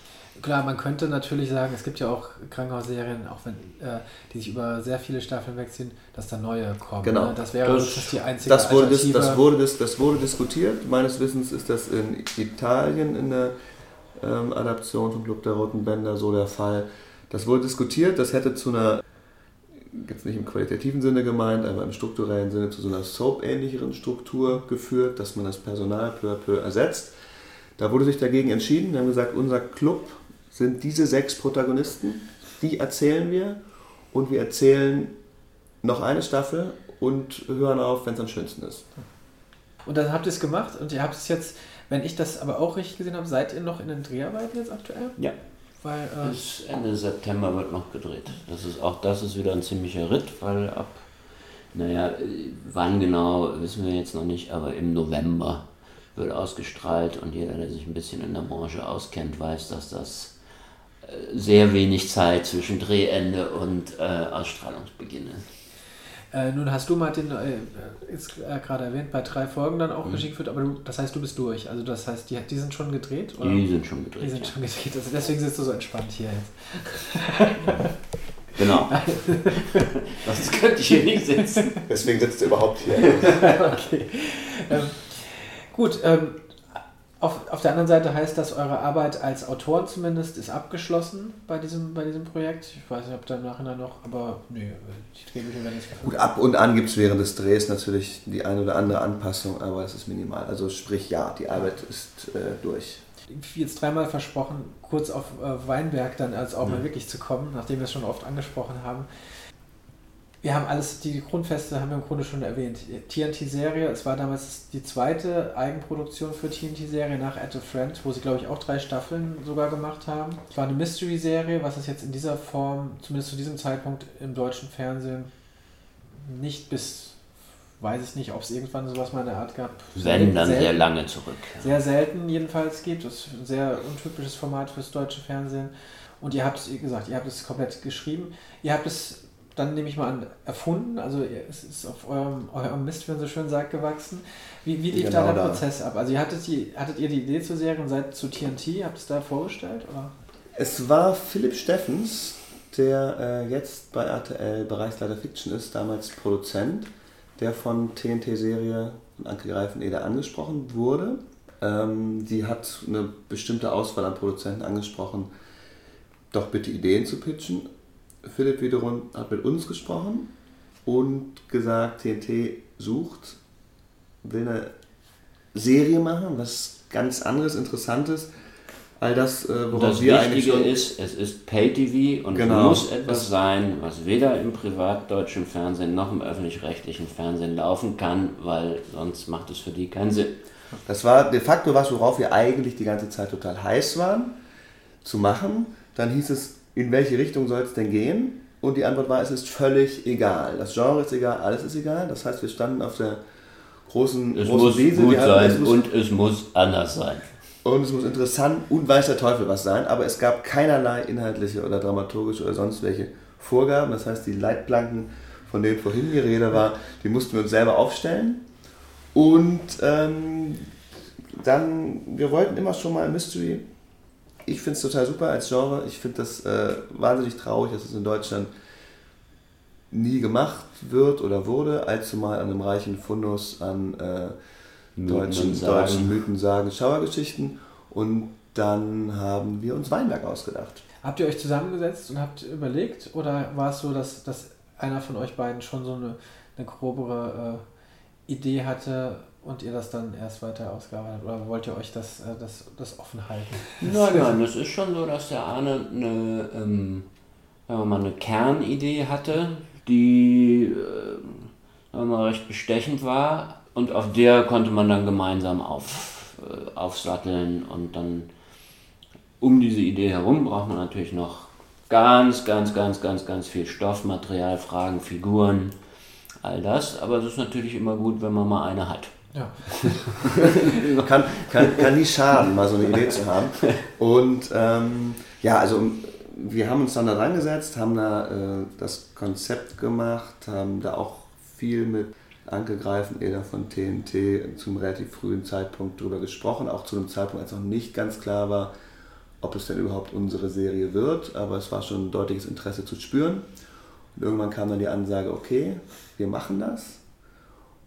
Klar, man könnte natürlich sagen, es gibt ja auch Krankenhausserien, auch wenn äh, die sich über sehr viele Staffeln wegziehen, dass da neue kommen. Genau. Ne? Das wäre Das- das, die einzige Das wurde, Alternative. das, wurde dis, das wurde diskutiert. Meines Wissens ist das in Italien in der ähm, Adaption vom Club der Roten Bänder so der Fall. Das wurde diskutiert, das hätte zu einer, jetzt nicht im qualitativen Sinne gemeint, aber im strukturellen Sinne zu so einer Soap-ähnlicheren Struktur geführt, dass man das Personal peu à peu ersetzt. Da wurde sich dagegen entschieden. Wir haben gesagt, unser Club sind diese sechs Protagonisten, die erzählen wir und wir erzählen noch eine Staffel und hören auf, wenn es am schönsten ist. Und dann habt ihr es gemacht und ihr habt es jetzt, wenn ich das aber auch richtig gesehen habe, seid ihr noch in den Dreharbeiten jetzt aktuell? Ja, Weil, äh, bis Ende September wird noch gedreht. Das ist auch das ist wieder ein ziemlicher Ritt, weil ab, naja, wann genau, wissen wir jetzt noch nicht, aber im November wird ausgestrahlt und jeder, der sich ein bisschen in der Branche auskennt, weiß, dass das sehr wenig Zeit zwischen Drehende und äh, Ausstrahlungsbeginn ist. äh, nun hast du Martin äh, jetzt äh, gerade erwähnt, bei drei Folgen dann Mhm. auch Regie geführt, aber du, das heißt, du bist durch. Also das heißt, die, die sind schon gedreht? Oder? Die sind schon gedreht. Die sind ja. schon gedreht. Also deswegen sitzt du so entspannt hier jetzt. Genau. Sonst könnte ich hier nicht sitzen. Deswegen sitzt er überhaupt hier. okay. Ähm, gut, ähm, auf, auf der anderen Seite heißt das, eure Arbeit als Autoren zumindest ist abgeschlossen bei diesem, bei diesem Projekt. Ich weiß nicht, ob da im Nachhinein noch, aber nee, die Drehbücher werden nicht gefunden. Gut, ab und an gibt es während des Drehs natürlich die eine oder andere Anpassung, aber es ist minimal. Also sprich ja, die Arbeit ist äh, durch. Jetzt dreimal versprochen, kurz auf äh, Weinberg dann als auch mal wirklich zu kommen, nachdem wir es schon oft angesprochen haben. Wir haben alles, die Grundfeste haben wir im Grunde schon erwähnt. TNT-Serie, es war damals die zweite Eigenproduktion für TNT-Serie nach At a Friend, wo sie, glaube ich, auch drei Staffeln sogar gemacht haben. Es war eine Mystery-Serie, was es jetzt in dieser Form, zumindest zu diesem Zeitpunkt im deutschen Fernsehen, nicht bis, weiß ich nicht, ob es irgendwann sowas mal in der Art gab. Wenn, dann Selten- sehr lange zurück. sehr selten jedenfalls gibt. Das ist ein sehr untypisches Format fürs deutsche Fernsehen. Und ihr habt es, wie gesagt, ihr habt es komplett geschrieben. Ihr habt es dann, nehme ich mal an, erfunden. Also ihr- es ist auf eurem, eurem Mist, wie man so schön sagt, gewachsen. Wie, wie lief Genau da der da. Prozess ab? Also ihr hattet, die, hattet ihr die Idee zur Serie und seid zu TNT, habt es da vorgestellt? Oder? Es war Philipp Steffens, der äh, jetzt bei RTL Bereichsleiter Fiction ist, damals Produzent, der von TNT-Serie und Anke Greifeneder angesprochen wurde. Ähm, sie hat eine bestimmte Auswahl an Produzenten angesprochen, doch bitte Ideen zu pitchen. Philipp wiederum hat mit uns gesprochen und gesagt, TNT sucht, will eine Serie machen, was ganz anderes, Interessantes. All das, äh, worauf Das wir eigentlich Wichtige schon... ist, es ist Pay-TV und Genau. muss etwas sein, was weder im privatdeutschen Fernsehen noch im öffentlich-rechtlichen Fernsehen laufen kann, weil sonst macht es für die keinen Sinn. Das war de facto was, worauf wir eigentlich die ganze Zeit total heiß waren. zu machen. Dann hieß es, in welche Richtung soll es denn gehen? Und die Antwort war, es ist völlig egal. Das Genre ist egal, alles ist egal. Das heißt, wir standen auf der großen, Es großen muss Wiese. gut sein es muss, und es muss anders sein. und es muss interessant und weiß der Teufel was sein. Aber es gab keinerlei inhaltliche oder dramaturgische oder sonst welche Vorgaben. Das heißt, die Leitplanken, von denen vorhin die Rede war, die mussten wir uns selber aufstellen. Und ähm, dann, wir wollten immer schon mal Mystery. Ich finde es total super als Genre. Ich finde das äh, wahnsinnig traurig, dass es in Deutschland nie gemacht wird oder wurde, allzu mal an einem reichen Fundus an äh, deutschen, deutschen Mythen, Sagen, Schauergeschichten. Und dann haben wir uns Weinberg ausgedacht. Habt ihr euch zusammengesetzt und habt überlegt oder war es so, dass, dass einer von euch beiden schon so eine, eine grobere äh, Idee hatte und ihr das dann erst weiter ausgearbeitet habt? Oder wollt ihr euch das, äh, das, das offen halten? Nein, nein, es ist schon so, dass der Arne eine, ähm, sagen wir mal, eine Kernidee hatte, die äh, sagen wir mal, recht bestechend war und auf der konnte man dann gemeinsam auf, äh, aufsatteln und dann um diese Idee herum braucht man natürlich noch ganz, ganz, ganz, ganz, ganz viel Stoffmaterial, Fragen, Figuren, all das. Aber es ist natürlich immer gut, wenn man mal eine hat. Ja. kann, kann, kann nie schaden, mal so eine Idee zu haben. Und ähm, ja, also wir haben uns dann da dran gesetzt, haben da äh, das Konzept gemacht, haben da auch viel mit Anke Greifeneder von TNT zum relativ frühen Zeitpunkt drüber gesprochen, auch zu einem Zeitpunkt, als noch nicht ganz klar war, ob es denn überhaupt unsere Serie wird, aber es war schon ein deutliches Interesse zu spüren. Und irgendwann kam dann die Ansage, okay, wir machen das.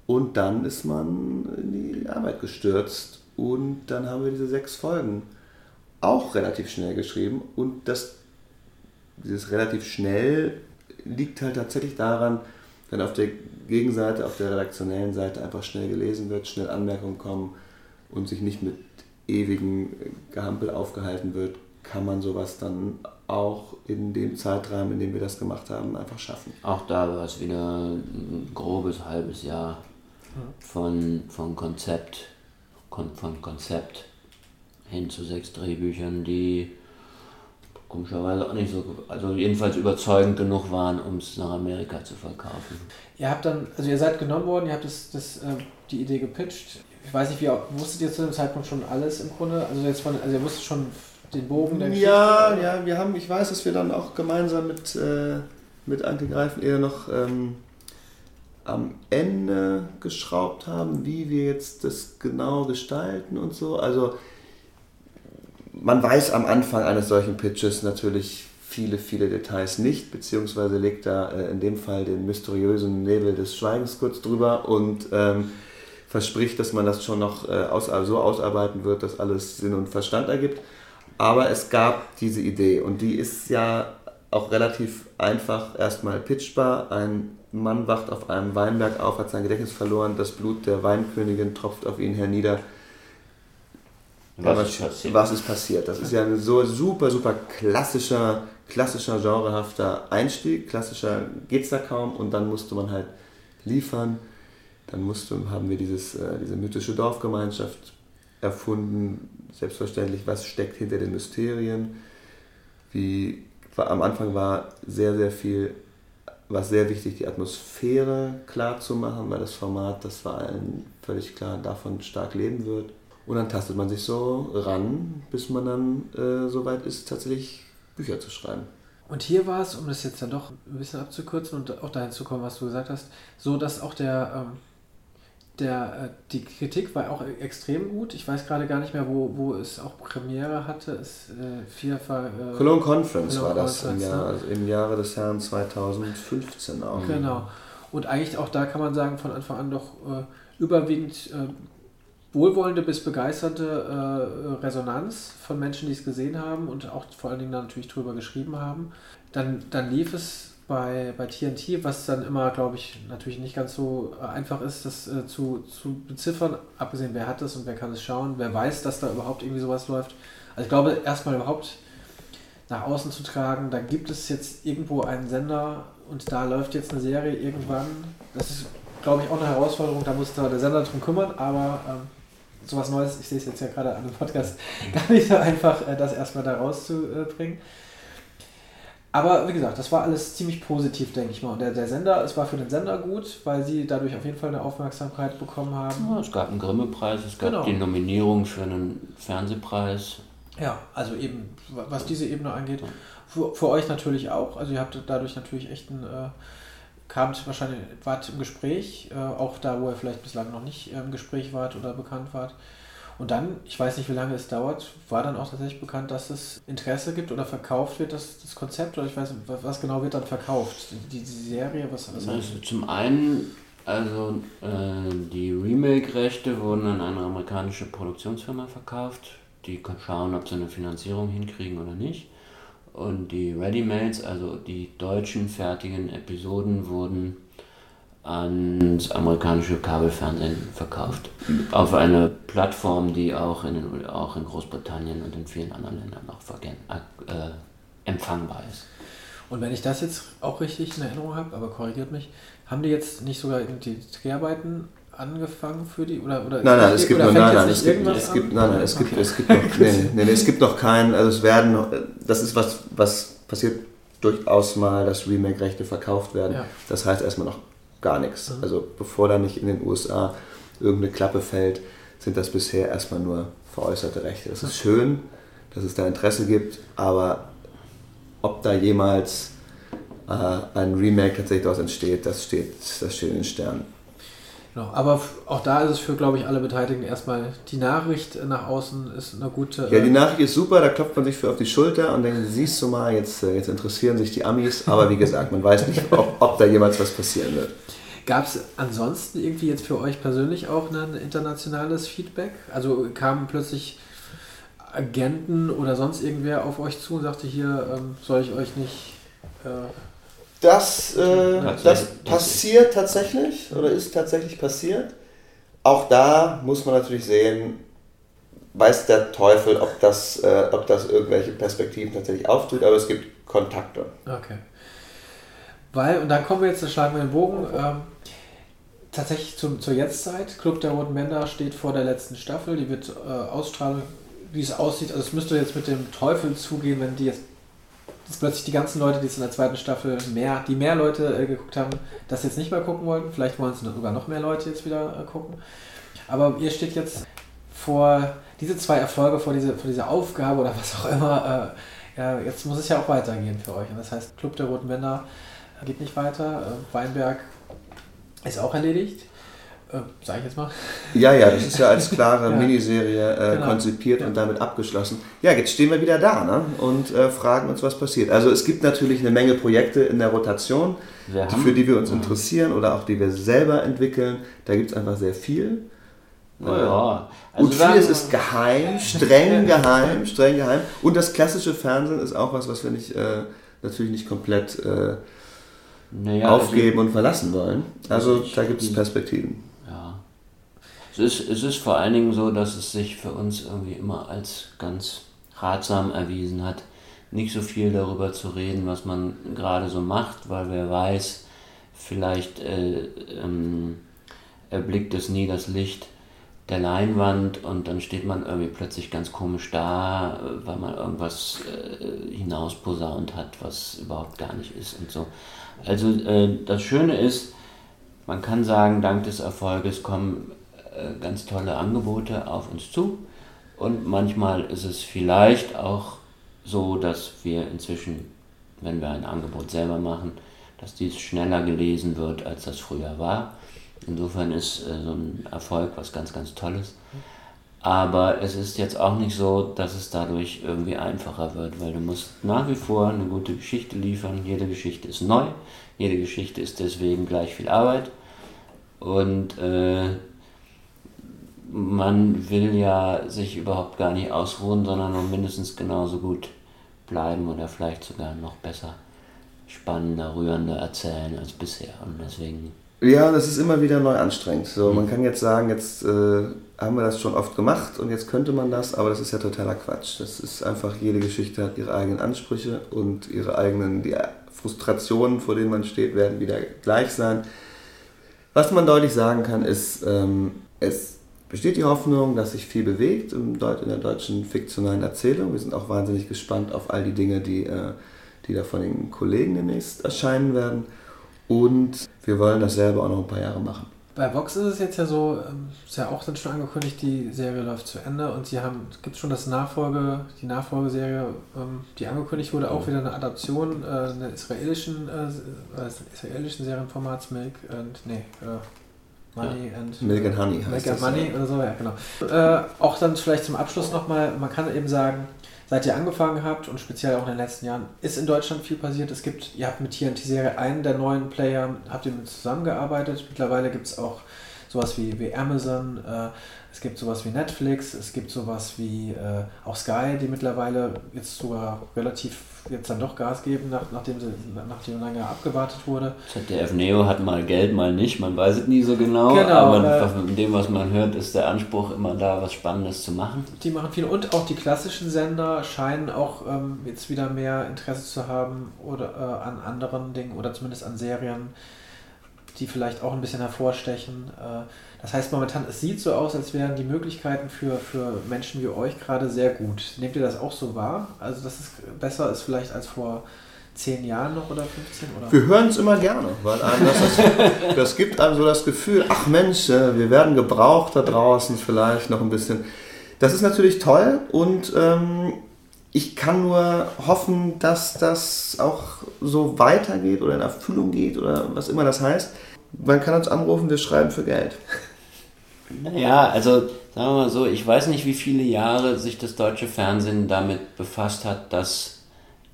Und dann ist man in die Arbeit gestürzt. Und dann haben wir diese sechs Folgen auch relativ schnell geschrieben. Und das, dieses relativ schnell liegt halt tatsächlich daran, wenn auf der Gegenseite, auf der redaktionellen Seite einfach schnell gelesen wird, schnell Anmerkungen kommen und sich nicht mit ewigen Gehampel aufgehalten wird, kann man sowas dann auch in dem Zeitrahmen, in dem wir das gemacht haben, einfach schaffen. Auch da war es wieder ein grobes halbes Jahr von, von Konzept, kon, von Konzept hin zu sechs Drehbüchern, die komischerweise auch nicht so, also jedenfalls überzeugend genug waren, um es nach Amerika zu verkaufen. Ihr habt dann, also ihr seid genommen worden, ihr habt das, das, äh, die Idee gepitcht. Ich weiß nicht, wie wusstet ihr zu dem Zeitpunkt schon alles im Grunde? Also jetzt von, also ihr wusstet schon den Bogen der Ja, Geschichte? ja, wir haben, ich weiß, dass wir dann auch gemeinsam mit, äh, mit Anke Greifen eher noch ähm, am Ende geschraubt haben, wie wir jetzt das genau gestalten und so. Also man weiß am Anfang eines solchen Pitches natürlich viele, viele Details nicht, beziehungsweise legt da äh, in dem Fall den mysteriösen Nebel des Schweigens kurz drüber und ähm, verspricht, dass man das schon noch äh, aus, so ausarbeiten wird, dass alles Sinn und Verstand ergibt. Aber es gab diese Idee und die ist ja auch relativ einfach erstmal pitchbar. Ein Mann wacht auf einem Weinberg auf, hat sein Gedächtnis verloren, das Blut der Weinkönigin tropft auf ihn hernieder. Was ist passiert? Was ist passiert? Das ist ja ein so super, super klassischer, klassischer, genrehafter Einstieg. Klassischer geht's da kaum und dann musste man halt liefern. Dann musste, haben wir dieses, äh, diese mythische Dorfgemeinschaft erfunden. Selbstverständlich, was steckt hinter den Mysterien. Wie, am Anfang war sehr, sehr viel, war sehr wichtig, die Atmosphäre klar zu machen, weil das Format, das war allen völlig klar, davon stark leben wird. Und dann tastet man sich so ran, bis man dann äh, so weit ist, tatsächlich Bücher zu schreiben. Und hier war es, um das jetzt dann doch ein bisschen abzukürzen und auch dahin zu kommen, was du gesagt hast, so dass auch der, ähm, der äh, die Kritik war auch extrem gut. Ich weiß gerade gar nicht mehr, wo, wo es auch Premiere hatte. Es äh, vierfach. Äh, Cologne Conference Cologne war das im, Conference, Jahr, ne? also im Jahre des Herrn 2015 auch. Genau. Und eigentlich auch da kann man sagen, von Anfang an doch äh, überwiegend äh, wohlwollende bis begeisterte äh, Resonanz von Menschen, die es gesehen haben und auch vor allen Dingen dann natürlich drüber geschrieben haben. Dann, dann lief es bei, bei TNT, was dann immer, glaube ich, natürlich nicht ganz so äh, einfach ist, das äh, zu, zu beziffern, abgesehen, wer hat es und wer kann es schauen, wer weiß, dass da überhaupt irgendwie sowas läuft. Also ich glaube, erstmal überhaupt nach außen zu tragen, da gibt es jetzt irgendwo einen Sender und da läuft jetzt eine Serie irgendwann. Das ist, glaube ich, auch eine Herausforderung, da muss der Sender drum kümmern, aber ähm, sowas Neues, ich sehe es jetzt ja gerade an dem Podcast, gar nicht so einfach, äh, das erstmal da rauszubringen. Aber wie gesagt, das war alles ziemlich positiv, denke ich mal. Und der, der Sender, es war für den Sender gut, weil sie dadurch auf jeden Fall eine Aufmerksamkeit bekommen haben. Ja, es gab einen Grimme-Preis, es gab Genau. die Nominierung für einen Fernsehpreis. Ja, also eben, was diese Ebene angeht, für, für euch natürlich auch. Also ihr habt dadurch natürlich echt ein, äh, kamt wahrscheinlich, wart im Gespräch, äh, auch da, wo ihr vielleicht bislang noch nicht äh, im Gespräch wart oder bekannt wart. Und dann, ich weiß nicht, wie lange es dauert, war dann auch tatsächlich bekannt, dass es Interesse gibt oder verkauft wird, das, das Konzept, oder ich weiß nicht, was, genau wird dann verkauft? Die, die Serie, was, was Also zum einen, also äh, die Remake-Rechte wurden an eine amerikanische Produktionsfirma verkauft. Die kann schauen, ob sie eine Finanzierung hinkriegen oder nicht. Und die Readymates, also die deutschen fertigen Episoden, wurden ans amerikanische Kabelfernsehen verkauft. Auf eine Plattform, die auch in, den, auch in Großbritannien und in vielen anderen Ländern noch vergen- äh, empfangbar ist. Und wenn ich das jetzt auch richtig in Erinnerung habe, aber korrigiert mich, haben die jetzt nicht sogar die Dreharbeiten angefangen für die oder oder Nein, nein, es gibt noch, nein, nein, es gibt, es gibt, an? nein, nein, es gibt, es gibt noch, nee, nee, nee, es gibt noch keinen, also es werden, noch- das ist was, was passiert durchaus mal, dass Remake-Rechte verkauft werden. Ja. Das heißt erstmal noch gar nichts. Mhm. Also bevor da nicht in den USA irgendeine Klappe fällt, sind das bisher erstmal nur veräußerte Rechte. Es ist schön, dass es da Interesse gibt, aber ob da jemals äh, ein Remake tatsächlich daraus entsteht, das steht, das steht in den Sternen. Genau, aber auch da ist es für, glaube ich, alle Beteiligten erstmal die Nachricht nach außen ist eine gute. Ja, die äh, Nachricht ist super, da klopft man sich für auf die Schulter und denkt, siehst du mal, jetzt, äh, jetzt interessieren sich die Amis, aber wie gesagt, man weiß nicht, ob, ob da jemals was passieren wird. Gab es ansonsten irgendwie jetzt für euch persönlich auch ein internationales Feedback? Also kamen plötzlich Agenten oder sonst irgendwer auf euch zu und sagte, hier ähm, soll ich euch nicht. Äh, Das, äh, das passiert tatsächlich oder ist tatsächlich passiert. Auch da muss man natürlich sehen, weiß der Teufel, ob das, äh, ob das irgendwelche Perspektiven tatsächlich auftut, aber es gibt Kontakte. Okay. Weil, und dann kommen wir jetzt, da schlagen wir den Bogen, ähm, tatsächlich zum, zur Jetztzeit. Club der Roten Bänder steht vor der letzten Staffel, die wird äh, ausstrahlen, wie es aussieht. Also es müsste jetzt mit dem Teufel zugehen, wenn die jetzt, dass plötzlich die ganzen Leute, die es in der zweiten Staffel mehr, die mehr Leute äh, geguckt haben, das jetzt nicht mehr gucken wollten. Vielleicht wollen es sogar noch mehr Leute jetzt wieder äh, gucken. Aber ihr steht jetzt vor diese zwei Erfolge, vor diese, vor dieser Aufgabe oder was auch immer. Äh, ja, jetzt muss es ja auch weitergehen für euch. Und das heißt, Club der Roten Bänder geht nicht weiter. Äh, Weinberg ist auch erledigt. Äh, sag ich jetzt mal. Ja, ja, das ist ja als klare Ja. Miniserie äh, Genau. konzipiert Ja. und damit abgeschlossen. Ja, jetzt stehen wir wieder da ne? und äh, fragen uns, was passiert. Also es gibt natürlich eine Menge Projekte in der Rotation, die, für die wir uns interessieren oder auch die wir selber entwickeln. Da gibt es einfach sehr viel. Naja, Und also vieles sagen- ist geheim, streng geheim, streng geheim. Und das klassische Fernsehen ist auch was, was wir nicht, äh, natürlich nicht komplett äh, naja, aufgeben und verlassen wollen. Also da gibt es Perspektiven. Es ist, es ist vor allen Dingen so, dass es sich für uns irgendwie immer als ganz ratsam erwiesen hat, nicht so viel darüber zu reden, was man gerade so macht, weil wer weiß, vielleicht äh, ähm, erblickt es nie das Licht der Leinwand und dann steht man irgendwie plötzlich ganz komisch da, weil man irgendwas äh, hinausposaunt hat, was überhaupt gar nicht ist und so. Also äh, das Schöne ist, man kann sagen, dank des Erfolges kommen ganz tolle Angebote auf uns zu. Und manchmal ist es vielleicht auch so, dass wir inzwischen, wenn wir ein Angebot selber machen, dass dies schneller gelesen wird, als das früher war. Insofern ist äh, so ein Erfolg was ganz, ganz Tolles. Aber es ist jetzt auch nicht so, dass es dadurch irgendwie einfacher wird, weil du musst nach wie vor eine gute Geschichte liefern. Jede Geschichte ist neu, jede Geschichte ist deswegen gleich viel Arbeit. Und äh, man will ja sich überhaupt gar nicht ausruhen, sondern nur mindestens genauso gut bleiben oder vielleicht sogar noch besser, spannender, rührender erzählen als bisher. Und deswegen Ja, das ist immer wieder neu anstrengend. So, man kann jetzt sagen, jetzt äh, haben wir das schon oft gemacht und jetzt könnte man das, aber das ist ja totaler Quatsch. Das ist einfach, jede Geschichte hat ihre eigenen Ansprüche und ihre eigenen, die Frustrationen, vor denen man steht, werden wieder gleich sein. Was man deutlich sagen kann, ist, ähm, es besteht die Hoffnung, dass sich viel bewegt in der deutschen fiktionalen Erzählung. Wir sind auch wahnsinnig gespannt auf all die Dinge, die, äh, die da von den Kollegen demnächst erscheinen werden. Und wir wollen dasselbe auch noch ein paar Jahre machen. Bei Vox ist es jetzt ja so, ähm, ist ja auch dann schon angekündigt, die Serie läuft zu Ende und sie haben, gibt schon das Nachfolge, die Nachfolgeserie, ähm, die angekündigt wurde, auch wieder eine Adaption äh, einer israelischen, äh, israelischen Serienformats Milk und nee, äh, Money ja. and Milk and Honey Milk and Money ja. oder so, ja genau. Äh, auch dann vielleicht zum Abschluss nochmal, man kann eben sagen, seit ihr angefangen habt und speziell auch in den letzten Jahren, ist in Deutschland viel passiert. Es gibt, ihr habt mit TNT-Serie einen der neuen Player, habt ihr mit zusammengearbeitet. Mittlerweile gibt es auch sowas wie, wie Amazon, äh, es gibt sowas wie Netflix, es gibt sowas wie äh, auch Sky, die mittlerweile jetzt sogar relativ jetzt dann doch Gas geben, nach, nachdem sie nachdem lange abgewartet wurde. ZDF Neo hat mal Geld, mal nicht, man weiß es nie so genau, genau aber äh, in dem, was man hört, ist der Anspruch immer da, was Spannendes zu machen. Die machen viel und auch die klassischen Sender scheinen auch ähm, jetzt wieder mehr Interesse zu haben oder äh, an anderen Dingen oder zumindest an Serien die vielleicht auch ein bisschen hervorstechen. Äh, das heißt, momentan, es sieht so aus, als wären die Möglichkeiten für, für Menschen wie euch gerade sehr gut. Nehmt ihr das auch so wahr? Also, dass es besser ist vielleicht als vor zehn Jahren noch oder 15? Oder? Wir hören es immer gerne, weil einem das, das gibt einem so das Gefühl, ach Mensch, äh, wir werden gebraucht da draußen vielleicht noch ein bisschen. Das ist natürlich toll und ähm, ich kann nur hoffen, dass das auch so weitergeht oder in Erfüllung geht oder was immer das heißt. Man kann uns anrufen, wir schreiben für Geld. Naja, also sagen wir mal so, ich weiß nicht, wie viele Jahre sich das deutsche Fernsehen damit befasst hat, dass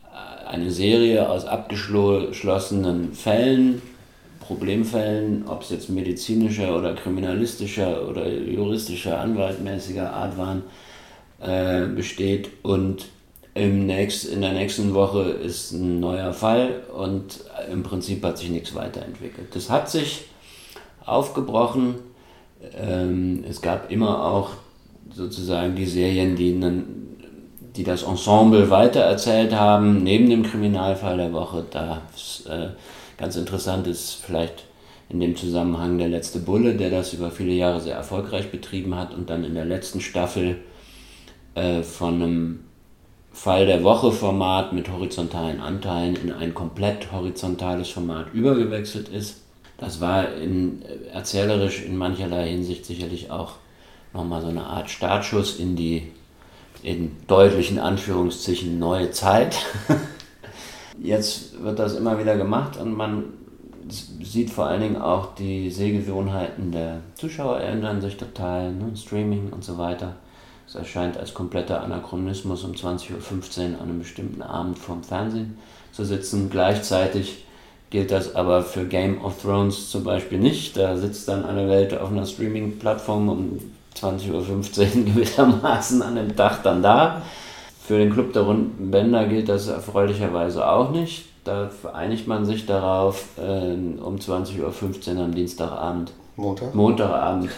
äh, eine Serie aus abgeschlossenen Fällen, Problemfällen, ob es jetzt medizinischer oder kriminalistischer oder juristischer, anwaltmäßiger Art waren, äh, besteht und im nächst, in der nächsten Woche ist ein neuer Fall und im Prinzip hat sich nichts weiterentwickelt. Das hat sich aufgebrochen. Ähm, es gab immer auch sozusagen die Serien, die, die das Ensemble weitererzählt haben, neben dem Kriminalfall der Woche. Da äh, ganz interessant ist vielleicht in dem Zusammenhang der letzte Bulle, der das über viele Jahre sehr erfolgreich betrieben hat und dann in der letzten Staffel äh, von einem Fall der Woche Format mit horizontalen Anteilen in ein komplett horizontales Format übergewechselt ist. Das war in, äh, erzählerisch in mancherlei Hinsicht sicherlich auch nochmal so eine Art Startschuss in die in deutlichen Anführungszeichen neue Zeit. Jetzt wird das immer wieder gemacht und man sieht vor allen Dingen auch die Sehgewohnheiten der Zuschauer ändern sich total, ne? Streaming und so weiter. Es erscheint als kompletter Anachronismus um 20.15 Uhr an einem bestimmten Abend vorm Fernsehen zu sitzen. Gleichzeitig gilt das aber für Game of Thrones zum Beispiel nicht. Da sitzt dann eine Welt auf einer Streaming-Plattform um 20.15 Uhr gewissermaßen an dem Dach dann da. Für den Club der runden Bänder gilt das erfreulicherweise auch nicht. Da vereinigt man sich darauf, äh, um 20.15 Uhr am Dienstagabend, Montag? Montagabend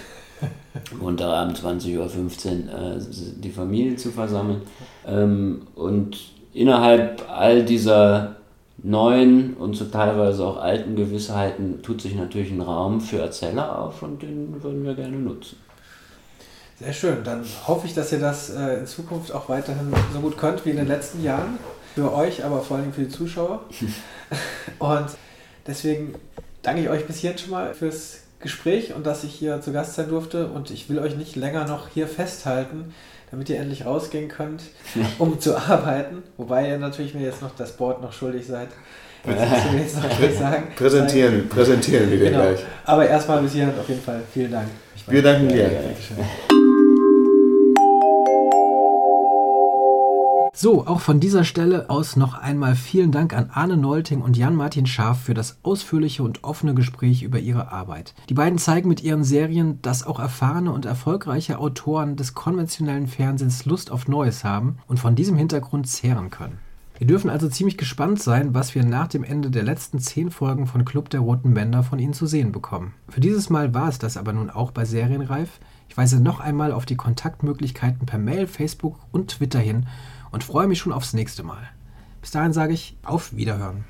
Montagabend 20.15 Uhr äh, die Familie zu versammeln. Ähm, und innerhalb all dieser neuen und so teilweise auch alten Gewissheiten tut sich natürlich ein Raum für Erzähler auf und den würden wir gerne nutzen. Sehr schön. Dann hoffe ich, dass ihr das äh, in Zukunft auch weiterhin so gut könnt wie in den letzten Jahren. Für euch, aber vor allem für die Zuschauer. und deswegen danke ich euch bis hierhin schon mal fürs Gespräch und dass ich hier zu Gast sein durfte. Und ich will euch nicht länger noch hier festhalten, damit ihr endlich rausgehen könnt, um zu arbeiten. Wobei ihr natürlich mir jetzt noch das Board noch schuldig seid. Jetzt noch sagen. Präsentieren, präsentieren wir genau. gleich. Aber erstmal bis hierhin auf jeden Fall vielen Dank. Wir danken dir. Ja, So, auch von dieser Stelle aus noch einmal vielen Dank an Arne Nolting und Jan-Martin Schaaf für das ausführliche und offene Gespräch über ihre Arbeit. Die beiden zeigen mit ihren Serien, dass auch erfahrene und erfolgreiche Autoren des konventionellen Fernsehens Lust auf Neues haben und von diesem Hintergrund zehren können. Wir dürfen also ziemlich gespannt sein, was wir nach dem Ende der letzten zehn Folgen von Club der Roten Bänder von Ihnen zu sehen bekommen. Für dieses Mal war es das aber nun auch bei Serienreif. Ich weise noch einmal auf die Kontaktmöglichkeiten per Mail, Facebook und Twitter hin und freue mich schon aufs nächste Mal. Bis dahin sage ich auf Wiederhören.